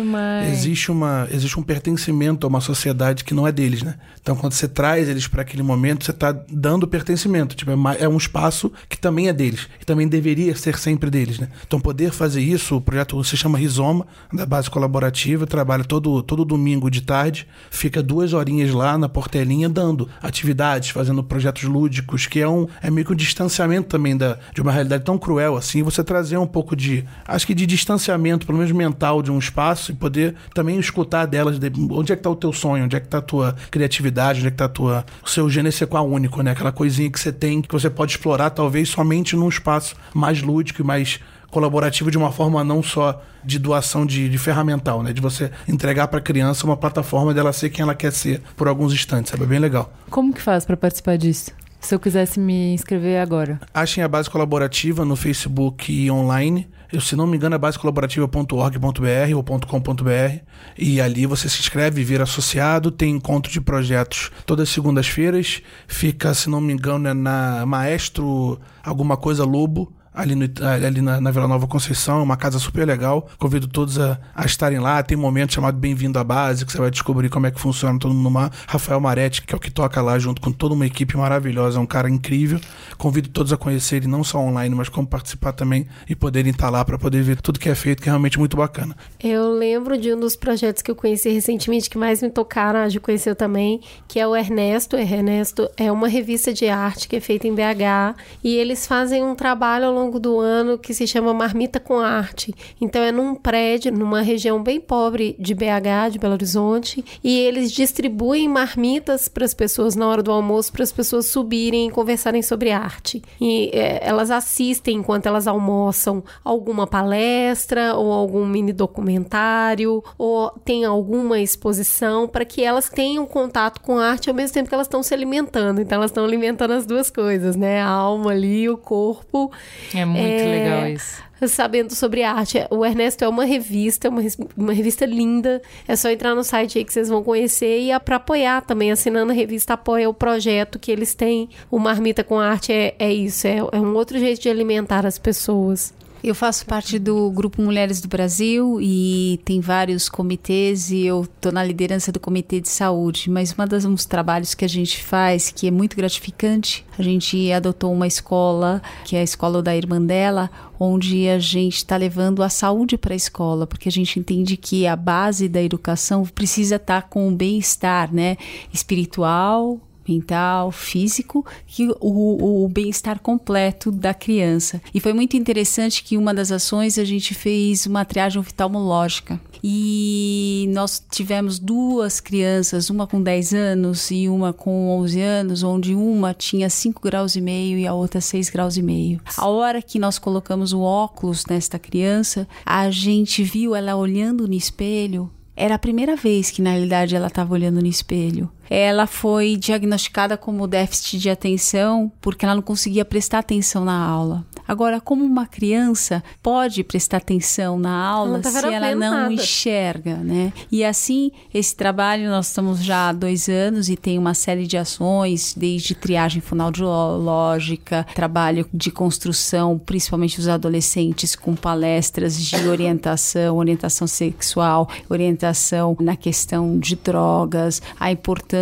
existe, uma, existe um pertencimento a uma sociedade que não é deles, né? Então, quando você traz eles para aquele momento, você está dando pertencimento. Tipo, é, é um espaço que também é deles, e também deveria ser sempre deles, né? Então, poder fazer isso, o projeto projeto se chama Rizoma, da base colaborativa, trabalha todo, todo domingo de tarde, fica duas horinhas lá na portelinha dando atividades, fazendo projetos lúdicos, que é, um, é meio que um distanciamento também da, de uma realidade tão cruel assim, você trazer um pouco de, acho que de distanciamento, pelo menos mental, de um espaço e poder também escutar delas, de, onde é que tá o teu sonho, onde é que tá a tua criatividade, onde é que tá a tua, o seu genesequal único, né? Aquela coisinha que você tem, que você pode explorar talvez somente num espaço mais lúdico e mais colaborativo de uma forma não só de doação de, de ferramental, né? De você entregar para a criança uma plataforma dela ser quem ela quer ser por alguns instantes, sabe? É bem legal. Como que faz para participar disso? Se eu quisesse me inscrever agora. Achem a base colaborativa no Facebook e online. Eu, se não me engano, é basecolaborativa.org.br ou .com.br. E ali você se inscreve, vira associado, tem encontro de projetos todas as segundas-feiras. Fica, se não me engano, é na Maestro alguma coisa Lobo ali, no, ali na, na, Vila Nova Conceição, uma casa super legal. Convido todos a, a estarem lá. Tem um momento chamado Bem-vindo à Base, que você vai descobrir como é que funciona todo mundo lá. Rafael Maretti, que é o que toca lá junto com toda uma equipe maravilhosa, é um cara incrível. Convido todos a conhecerem, não só online, mas como participar também e poderem estar lá para poder ver tudo que é feito, que é realmente muito bacana. Eu lembro de um dos projetos que eu conheci recentemente, que mais me tocaram, a Ju conheceu também, que é o Ernesto. Ernesto é uma revista de arte que é feita em BH e eles fazem um trabalho ao longo longo do ano que se chama Marmita com Arte. Então é num prédio, numa região bem pobre de BH, de Belo Horizonte, e eles distribuem marmitas para as pessoas na hora do almoço para as pessoas subirem e conversarem sobre arte. E é, elas assistem enquanto elas almoçam alguma palestra ou algum mini documentário ou tem alguma exposição para que elas tenham contato com arte ao mesmo tempo que elas estão se alimentando. Então elas estão alimentando as duas coisas, né? A alma ali, o corpo. É muito é, legal isso. Sabendo sobre arte. O Ernesto é uma revista, uma, uma revista linda. É só entrar no site aí que vocês vão conhecer. E é para apoiar também, assinando a revista, apoia o projeto que eles têm. O Marmita com Arte é, é isso, é, é um outro jeito de alimentar as pessoas. Eu faço parte do Grupo Mulheres do Brasil e tem vários comitês e eu estou na liderança do Comitê de Saúde. Mas um dos trabalhos que a gente faz, que é muito gratificante, a gente adotou uma escola, que é a escola da irmã dela, onde a gente está levando a saúde para a escola, porque a gente entende que a base da educação precisa estar tá com o bem-estar, né? Espiritual, mental, físico e o, o bem-estar completo da criança. E foi muito interessante que uma das ações a gente fez uma triagem oftalmológica. E nós tivemos duas crianças, uma com 10 anos e uma com 11 anos, onde uma tinha 5 graus e meio e a outra 6 graus e meio. A hora que nós colocamos o óculos nesta criança, a gente viu ela olhando no espelho era a primeira vez que, na realidade, ela estava olhando no espelho. Ela foi diagnosticada como déficit de atenção porque ela não conseguia prestar atenção na aula. Agora, como uma criança pode prestar atenção na aula ela tá se ela não nada. enxerga, né? E assim, esse trabalho nós estamos já há dois anos e tem uma série de ações, desde triagem fonoaudiológica, trabalho de construção, principalmente os adolescentes, com palestras de orientação, orientação sexual, orientação na questão de drogas, a importância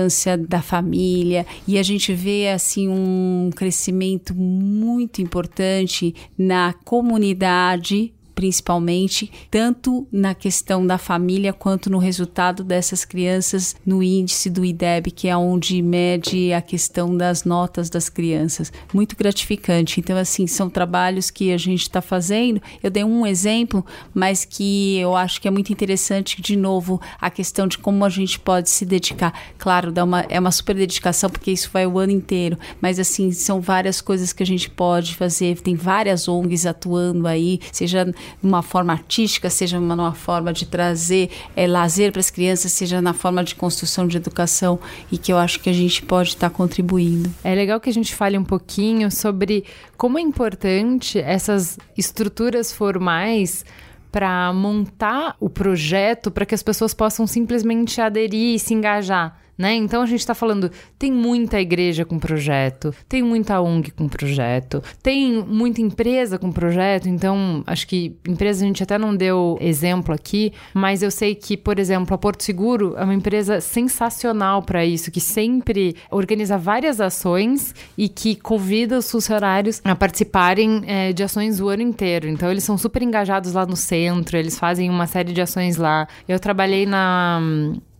da família. E a gente vê, assim, um crescimento muito importante na comunidade principalmente, tanto na questão da família quanto no resultado dessas crianças no índice do IDEB, que é onde mede a questão das notas das crianças. Muito gratificante. Então, assim, são trabalhos que a gente está fazendo. Eu dei um exemplo, mas que eu acho que é muito interessante, de novo, a questão de como a gente pode se dedicar. Claro, dá uma, é uma super dedicação, porque isso vai o ano inteiro, mas, assim, são várias coisas que a gente pode fazer. Tem várias ONGs atuando aí, seja uma forma artística, seja uma, uma forma de trazer é, lazer para as crianças, seja na forma de construção de educação e que eu acho que a gente pode estar tá contribuindo. É legal que a gente fale um pouquinho sobre como é importante essas estruturas formais para montar o projeto para que as pessoas possam simplesmente aderir e se engajar né? Então a gente está falando, tem muita igreja com projeto, tem muita ONG com projeto, tem muita empresa com projeto, então acho que empresa a gente até não deu exemplo aqui, mas eu sei que, por exemplo, a Porto Seguro é uma empresa sensacional para isso, que sempre organiza várias ações e que convida os funcionários a participarem é, de ações o ano inteiro. Então eles são super engajados lá no centro, eles fazem uma série de ações lá. Eu trabalhei na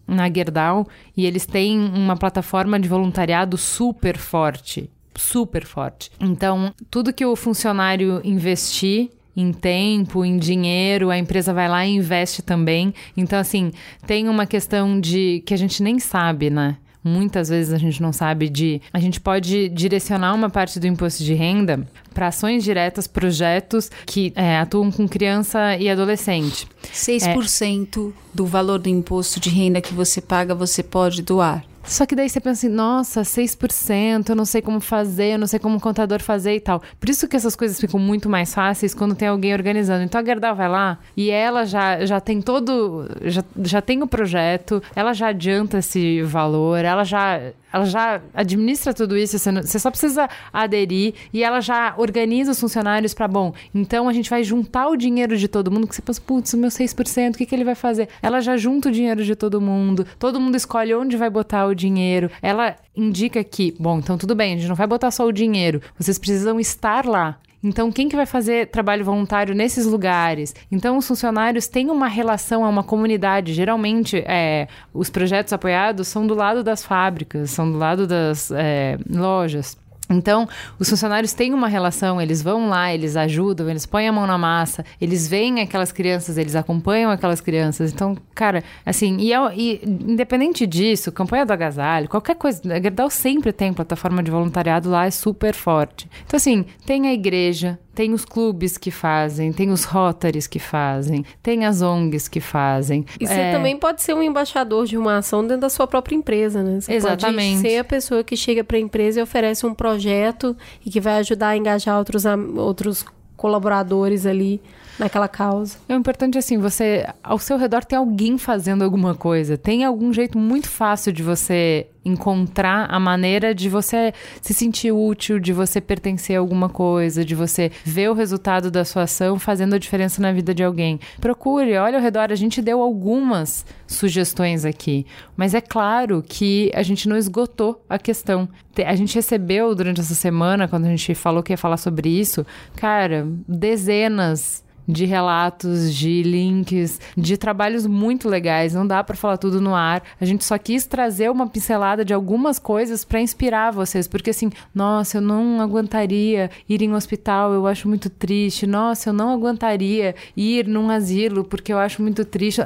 na Gerdau e eles têm uma plataforma de voluntariado super forte. Super forte. Então, tudo que o funcionário investir em tempo, em dinheiro, a empresa vai lá e investe também. Então, assim, tem uma questão de que a gente nem sabe, né? Muitas vezes a gente não sabe de. A gente pode direcionar uma parte do imposto de renda para ações diretas, projetos que é, atuam com criança e adolescente. 6% é, do valor do imposto de renda que você paga, você pode doar. Só que daí você pensa assim, nossa, 6%, eu não sei como fazer, eu não sei como o contador fazer e tal. Por isso que essas coisas ficam muito mais fáceis quando tem alguém organizando. Então a Gerdau vai lá e ela já, já tem todo. Já, já tem o projeto, ela já adianta esse valor, ela já ela já administra tudo isso, você, não, você, só precisa aderir e ela já organiza os funcionários para, bom, então a gente vai juntar o dinheiro de todo mundo, que você pensa, putz, o meu 6%, o que, que ele vai fazer? Ela já junta o dinheiro de todo mundo, todo mundo escolhe onde vai botar o dinheiro, ela indica que, bom, então tudo bem, a gente não vai botar só o dinheiro, vocês precisam estar lá. Então, quem que vai fazer trabalho voluntário nesses lugares? Então, os funcionários têm uma relação a uma comunidade. Geralmente, é, os projetos apoiados são do lado das fábricas, são do lado das é, lojas. Então, os funcionários têm uma relação, eles vão lá, eles ajudam, eles põem a mão na massa, eles veem aquelas crianças, eles acompanham aquelas crianças. Então, cara, assim, e, é e independente disso, campanha do agasalho, qualquer coisa, a Gerdau sempre tem plataforma de voluntariado lá, é super forte. Então, assim, tem a igreja, tem os clubes que fazem, tem os Rotaries que fazem, tem as ONGs que fazem. E você é... também pode ser um embaixador de uma ação dentro da sua própria empresa, né? Você Exatamente. pode ser a pessoa que chega para a empresa e oferece um projeto e que vai ajudar a engajar outros, outros colaboradores ali naquela causa. É importante assim, você ao seu redor tem alguém fazendo alguma coisa, tem algum jeito muito fácil de você encontrar a maneira de você se sentir útil, de você pertencer a alguma coisa, de você ver o resultado da sua ação fazendo a diferença na vida de alguém. Procure, olha ao redor, a gente deu algumas sugestões aqui, mas é claro que a gente não esgotou a questão. A gente recebeu durante essa semana, quando a gente falou que ia falar sobre isso, cara, dezenas de relatos, de links, de trabalhos muito legais. Não dá para falar tudo no ar. A gente só quis trazer uma pincelada de algumas coisas para inspirar vocês, porque assim, nossa, eu não aguentaria ir em um hospital, eu acho muito triste. Nossa, eu não aguentaria ir num asilo porque eu acho muito triste.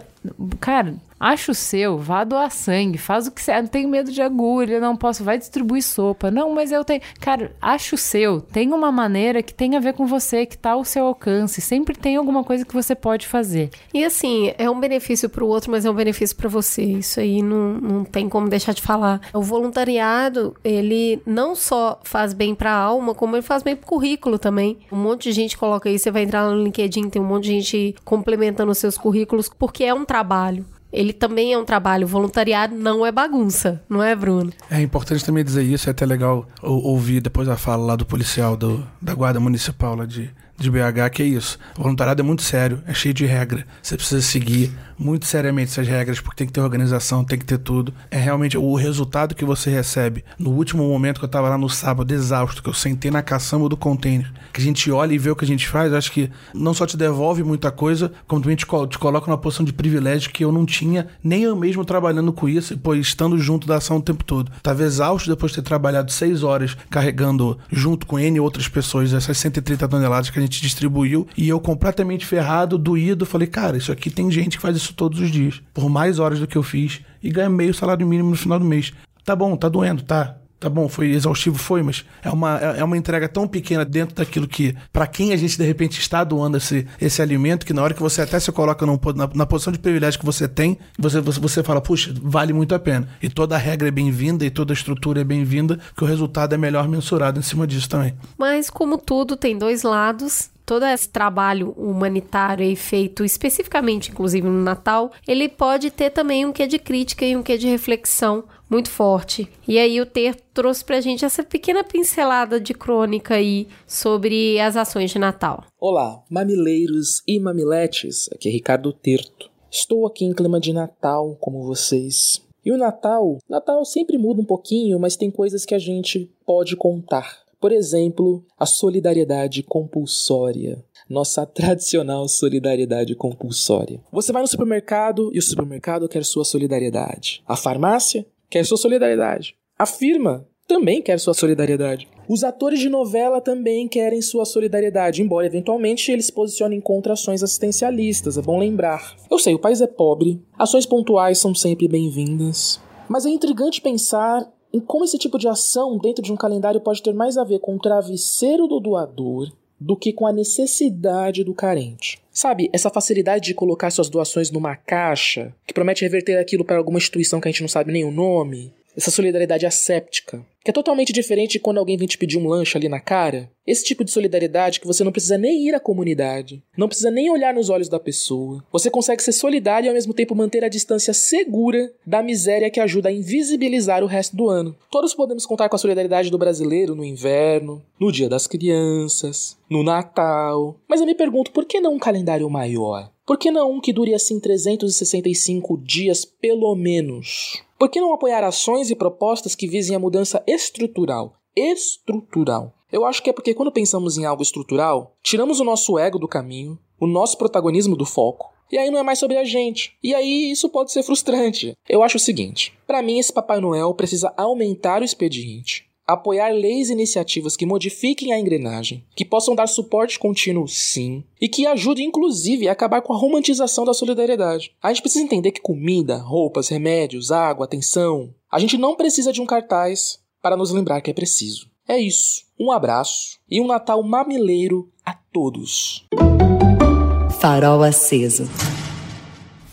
Cara, Acha o seu, vá doar sangue, faz o que você. Não tenho medo de agulha, não posso, vai distribuir sopa. Não, mas eu tenho. Cara, acha o seu. Tem uma maneira que tem a ver com você, que tá ao seu alcance. Sempre tem alguma coisa que você pode fazer. E assim, é um benefício para o outro, mas é um benefício para você. Isso aí não, não tem como deixar de falar. O voluntariado, ele não só faz bem para a alma, como ele faz bem para o currículo também. Um monte de gente coloca aí, você vai entrar no LinkedIn, tem um monte de gente complementando os seus currículos, porque é um trabalho ele também é um trabalho. Voluntariado não é bagunça, não é, Bruno? É importante também dizer isso, é até legal ouvir depois a fala lá do policial do, da Guarda Municipal lá de, de BH, que é isso. Voluntariado é muito sério, é cheio de regra. Você precisa seguir muito seriamente essas regras, porque tem que ter organização, tem que ter tudo. É realmente o resultado que você recebe. No último momento que eu tava lá no sábado, exausto, que eu sentei na caçamba do container, que a gente olha e vê o que a gente faz, acho que não só te devolve muita coisa, como também te, te coloca numa posição de privilégio que eu não tinha, nem eu mesmo trabalhando com isso, pô, estando junto da ação o tempo todo. Tava exausto depois de ter trabalhado seis horas carregando junto com N outras pessoas essas 130 toneladas que a gente distribuiu, e eu completamente ferrado, doído, falei, cara, isso aqui tem gente que faz isso todos os dias, por mais horas do que eu fiz, e ganha meio salário mínimo no final do mês. Tá bom, tá doendo, tá. Tá bom, foi exaustivo, foi, mas é uma, é, é uma entrega tão pequena dentro daquilo que, para quem a gente de repente está doando esse, esse alimento, que na hora que você até se coloca na, na, posição de privilégio que você tem, você, você, fala, puxa, vale muito a pena. E toda a regra é bem-vinda e toda a estrutura é bem-vinda, que o resultado é melhor mensurado em cima disso também. Mas, como tudo, tem dois lados todo esse trabalho humanitário aí feito especificamente, inclusive no Natal, ele pode ter também um quê de crítica e um quê de reflexão muito forte. E aí o Ter trouxe pra gente essa pequena pincelada de crônica aí sobre as ações de Natal. Olá, mamileiros e mamiletes, aqui é Ricardo Terto. Estou aqui em clima de Natal, como vocês. E o Natal, Natal sempre muda um pouquinho, mas tem coisas que a gente pode contar. Por exemplo, a solidariedade compulsória. Nossa tradicional solidariedade compulsória. Você vai no supermercado e o supermercado quer sua solidariedade. A farmácia quer sua solidariedade. A firma também quer sua solidariedade. Os atores de novela também querem sua solidariedade, embora eventualmente eles posicionem contra ações assistencialistas, é bom lembrar. Eu sei, o país é pobre, ações pontuais são sempre bem-vindas, mas é intrigante pensar em como esse tipo de ação dentro de um calendário pode ter mais a ver com o travesseiro do doador do que com a necessidade do carente. Sabe, essa facilidade de colocar suas doações numa caixa, que promete reverter aquilo para alguma instituição que a gente não sabe nem o nome, essa solidariedade asséptica, que é totalmente diferente de quando alguém vem te pedir um lanche ali na cara. Esse tipo de solidariedade que você não precisa nem ir à comunidade, não precisa nem olhar nos olhos da pessoa. Você consegue ser solidário e ao mesmo tempo manter a distância segura da miséria que ajuda a invisibilizar o resto do ano. Todos podemos contar com a solidariedade do brasileiro no inverno, no Dia das Crianças, no Natal. Mas eu me pergunto, por que não um calendário maior? Por que não um que dure assim 365 dias pelo menos? Por que não apoiar ações e propostas que visem a mudança estrutural? Estrutural. Eu acho que é porque quando pensamos em algo estrutural, tiramos o nosso ego do caminho, o nosso protagonismo do foco, e aí não é mais sobre a gente. E aí isso pode ser frustrante. Eu acho o seguinte: para mim esse Papai Noel precisa aumentar o expediente, apoiar leis e iniciativas que modifiquem a engrenagem, que possam dar suporte contínuo, sim, e que ajudem, inclusive, a acabar com a romantização da solidariedade. A gente precisa entender que comida, roupas, remédios, água, atenção, a gente não precisa de um cartaz para nos lembrar que é preciso. É isso. Um abraço e um Natal mamileiro a todos. Farol aceso.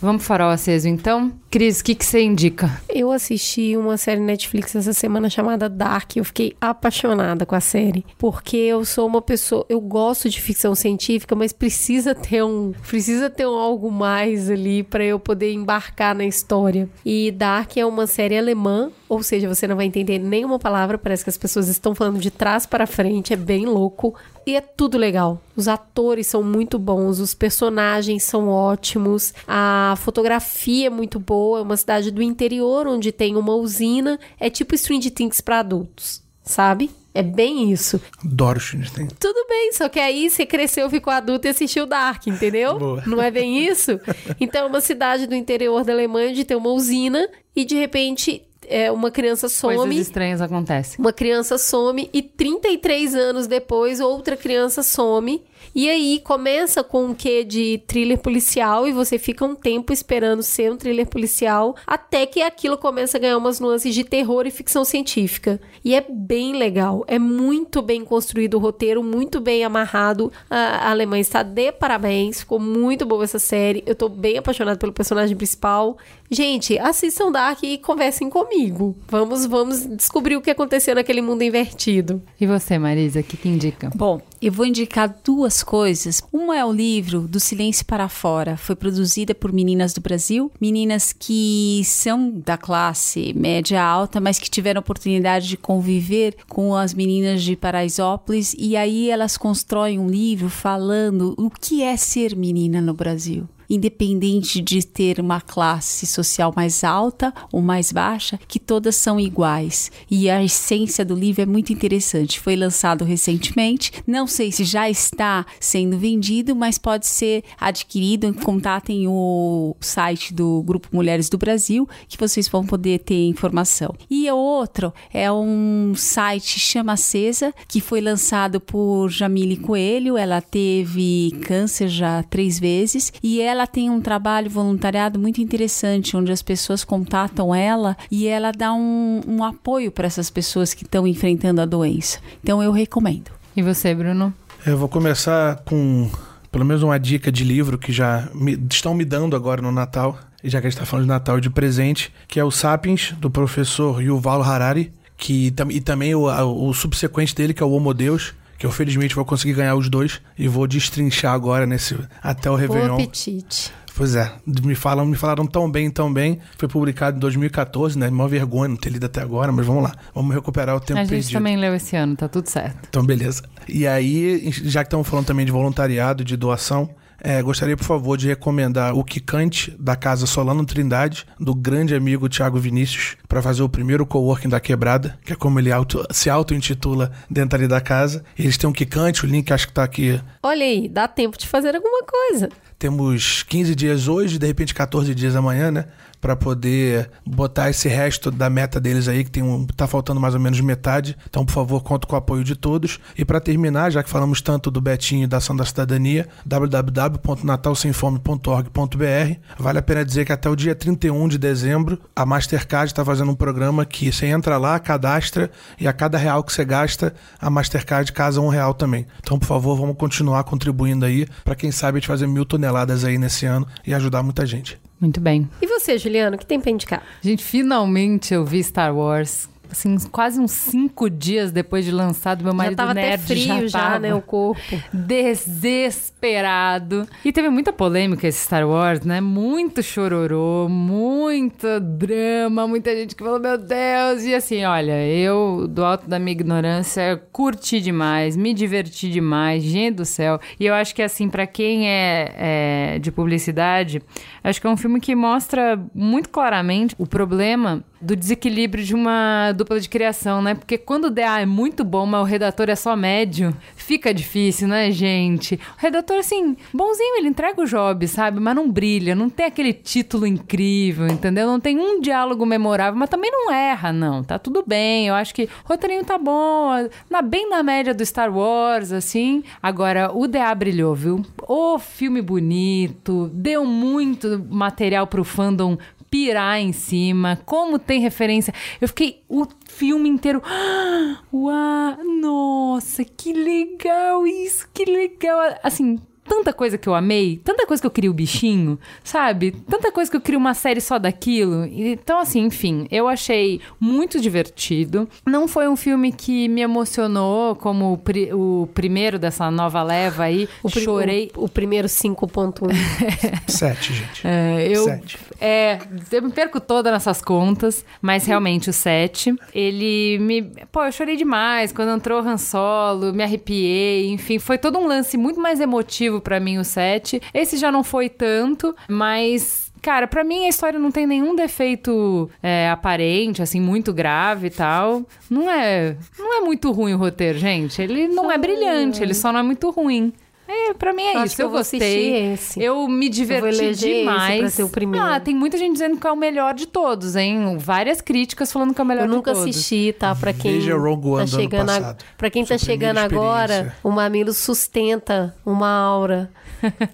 Vamos farol aceso então? Cris, o que, que você indica? Eu assisti uma série Netflix essa semana chamada Dark. Eu fiquei apaixonada com a série. Porque eu sou uma pessoa. Eu gosto de ficção científica, mas precisa ter um. Precisa ter um algo mais ali para eu poder embarcar na história. E Dark é uma série alemã. Ou seja, você não vai entender nenhuma palavra. Parece que as pessoas estão falando de trás para frente. É bem louco. E é tudo legal. Os atores são muito bons, os personagens são ótimos, a fotografia é muito boa. É uma cidade do interior onde tem uma usina. É tipo Stranger Things para adultos, sabe? É bem isso. Adoro Stranger Things. Tudo bem, só que aí você cresceu, ficou adulto e assistiu Dark, entendeu? Boa. Não é bem isso? Então, é uma cidade do interior da Alemanha onde tem uma usina e de repente é, uma criança some. Coisas estranhas acontecem. Uma criança some e 33 anos depois outra criança some. E aí começa com um quê de thriller policial e você fica um tempo esperando ser um thriller policial até que aquilo começa a ganhar umas nuances de terror e ficção científica. E é bem legal, é muito bem construído o roteiro, muito bem amarrado. A Alemanha está de parabéns, ficou muito boa essa série. Eu tô bem apaixonada pelo personagem principal. Gente, assistam Dark e conversem comigo. Vamos, vamos descobrir o que aconteceu naquele mundo invertido. E você, Marisa, o que, que indica? Bom, eu vou indicar duas coisas. Uma é o livro Do Silêncio para Fora. Foi produzida por meninas do Brasil, meninas que são da classe média alta, mas que tiveram oportunidade de conviver com as meninas de Paraisópolis e aí elas constroem um livro falando o que é ser menina no Brasil independente de ter uma classe social mais alta ou mais baixa, que todas são iguais. E a essência do livro é muito interessante. Foi lançado recentemente, não sei se já está sendo vendido, mas pode ser adquirido. Contatem o site do Grupo Mulheres do Brasil, que vocês vão poder ter informação. E outro é um site Chama Acesa, que foi lançado por Jamile Coelho. Ela teve câncer já três vezes e ela tem um trabalho voluntariado muito interessante, onde as pessoas contatam ela e ela dá um, um apoio para essas pessoas que estão enfrentando a doença. Então eu recomendo. E você, Bruno? Eu vou começar com pelo menos uma dica de livro que já me, estão me dando agora no Natal, e já que a gente está falando de Natal e de presente, que é o Sapiens, do professor Yuval Harari, que, e também o, o subsequente dele, que é o Homo Deus, que eu felizmente vou conseguir ganhar os dois e vou destrinchar agora nesse até o Réveillon. Bom apetite. Pois é, me, falam, me falaram tão bem, tão bem. Foi publicado em 2014, né? Mó vergonha não ter lido até agora, mas vamos lá. Vamos recuperar o tempo A gente perdido. também leu esse ano, tá tudo certo. Então, beleza. E aí, já que estamos falando também de voluntariado, de doação, é, gostaria, por favor, de recomendar o Quicante da Casa Solano Trindade, do grande amigo Tiago Vinícius, para fazer o primeiro coworking da quebrada, que é como ele auto, se auto-intitula dentro ali da casa. Eles têm um Quicante, o link acho que tá aqui. Olha aí, dá tempo de fazer alguma coisa. Temos 15 dias hoje, de repente 14 dias amanhã, né? Para poder botar esse resto da meta deles aí, que tem um, tá faltando mais ou menos metade. Então, por favor, conto com o apoio de todos. E para terminar, já que falamos tanto do Betinho e da Ação da Cidadania, www.natalsemfome.org.br. Vale a pena dizer que até o dia 31 de dezembro, a Mastercard está fazendo um programa que você entra lá, cadastra, e a cada real que você gasta, a Mastercard casa um real também. Então, por favor, vamos continuar contribuindo aí, para quem sabe a gente fazer mil toneladas aí nesse ano e ajudar muita gente. Muito bem. E você, Juliano, o que tem pra indicar? Gente, finalmente eu vi Star Wars. Assim, quase uns cinco dias depois de lançado, meu marido já tava nerd até frio já, tava né, o corpo. desesperado. E teve muita polêmica esse Star Wars, né? Muito chororô, muito drama, muita gente que falou, meu Deus. E assim, olha, eu, do alto da minha ignorância, curti demais, me diverti demais, gente do céu. E eu acho que, assim, para quem é, é de publicidade, acho que é um filme que mostra muito claramente o problema do desequilíbrio de uma dupla de criação, né? Porque quando o DA é muito bom, mas o redator é só médio, fica difícil, né, gente? O redator, assim, bonzinho, ele entrega o job, sabe? Mas não brilha, não tem aquele título incrível, entendeu? Não tem um diálogo memorável, mas também não erra, não. Tá tudo bem, eu acho que o roteirinho tá bom, na, bem na média do Star Wars, assim. Agora, o DA brilhou, viu? O filme bonito, deu muito material pro fandom pirar em cima, como tem referência. Eu fiquei o filme inteiro. Uau, nossa, que legal isso, que legal. Assim, tanta coisa que eu amei, tanta coisa que eu queria o bichinho, sabe? Tanta coisa que eu queria uma série só daquilo. Então, assim, enfim, eu achei muito divertido. Não foi um filme que me emocionou como o, pri o primeiro dessa nova leva aí. O Chorei. O, o primeiro 5.1. Sete, gente. É, eu, Sete. é, eu me perco toda nessas contas, mas realmente o 7, ele me. Pô, eu chorei demais quando entrou o Han Solo, me arrepiei, enfim, foi todo um lance muito mais emotivo pra mim o 7. Esse já não foi tanto, mas. Cara, pra mim a história não tem nenhum defeito é, aparente, assim, muito grave e tal. Não é, não é muito ruim o roteiro, gente. Ele não é brilhante, ele só não é muito ruim. É, pra mim é Acho isso. que Eu, eu vou gostei. assistir esse. Eu me diverti esse demais. pra ser o primeiro. Ah, tem muita gente dizendo que é o melhor de todos, hein? Várias críticas falando que é o melhor Eu de nunca todos. assisti, tá? Pra quem Veja Rogue tá One ano chegando a-. Pra quem tá Sua primeira chegando agora, o Mamilo sustenta uma aura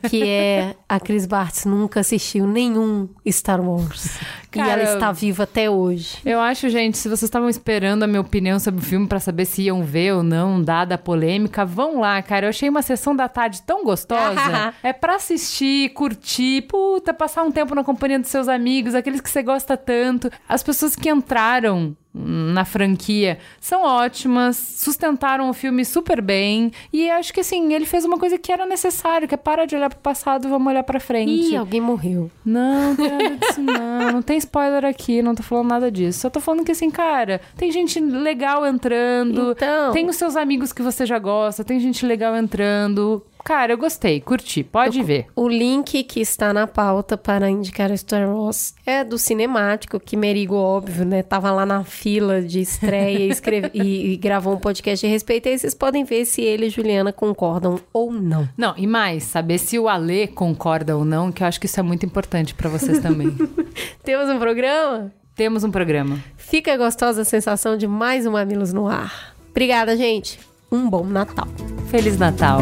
que é a Cris Bartz nunca assistiu nenhum Star Wars. Cara, e ela está viva até hoje. Eu acho, gente, se vocês estavam esperando a minha opinião sobre o filme pra saber se iam ver ou não, dada a polêmica, vão lá, cara. Eu achei uma sessão da tarde tão gostosa. é pra assistir, curtir, puta, passar um tempo na companhia dos seus amigos, aqueles que você gosta tanto. As pessoas que entraram na franquia são ótimas, sustentaram o filme super bem. E acho que assim, ele fez uma coisa que era necessário, que é para de olhar pro passado, vamos olhar pra frente. Ih, alguém morreu. Não, não disso, não. Não tem spoiler aqui, não tô falando nada disso. Só tô falando que, assim, cara, tem gente legal entrando. Então. Tem os seus amigos que você já gosta, tem gente legal entrando. Cara, eu gostei, curti, pode ver. O link que está na pauta para indicar a Star Wars é do cinemático, que Merigo, óbvio, né? Tava lá na fila de estreia e, escreve- e- e gravou um podcast a respeito. Aí vocês podem ver se ele e Juliana concordam ou não. Não, e mais, saber se o Alê concorda ou não, que eu acho que isso é muito importante pra vocês também. Temos um programa? Temos um programa. Fica gostosa a sensação de mais um Mamilos no ar. Obrigada, gente. Um bom Natal. Feliz Natal.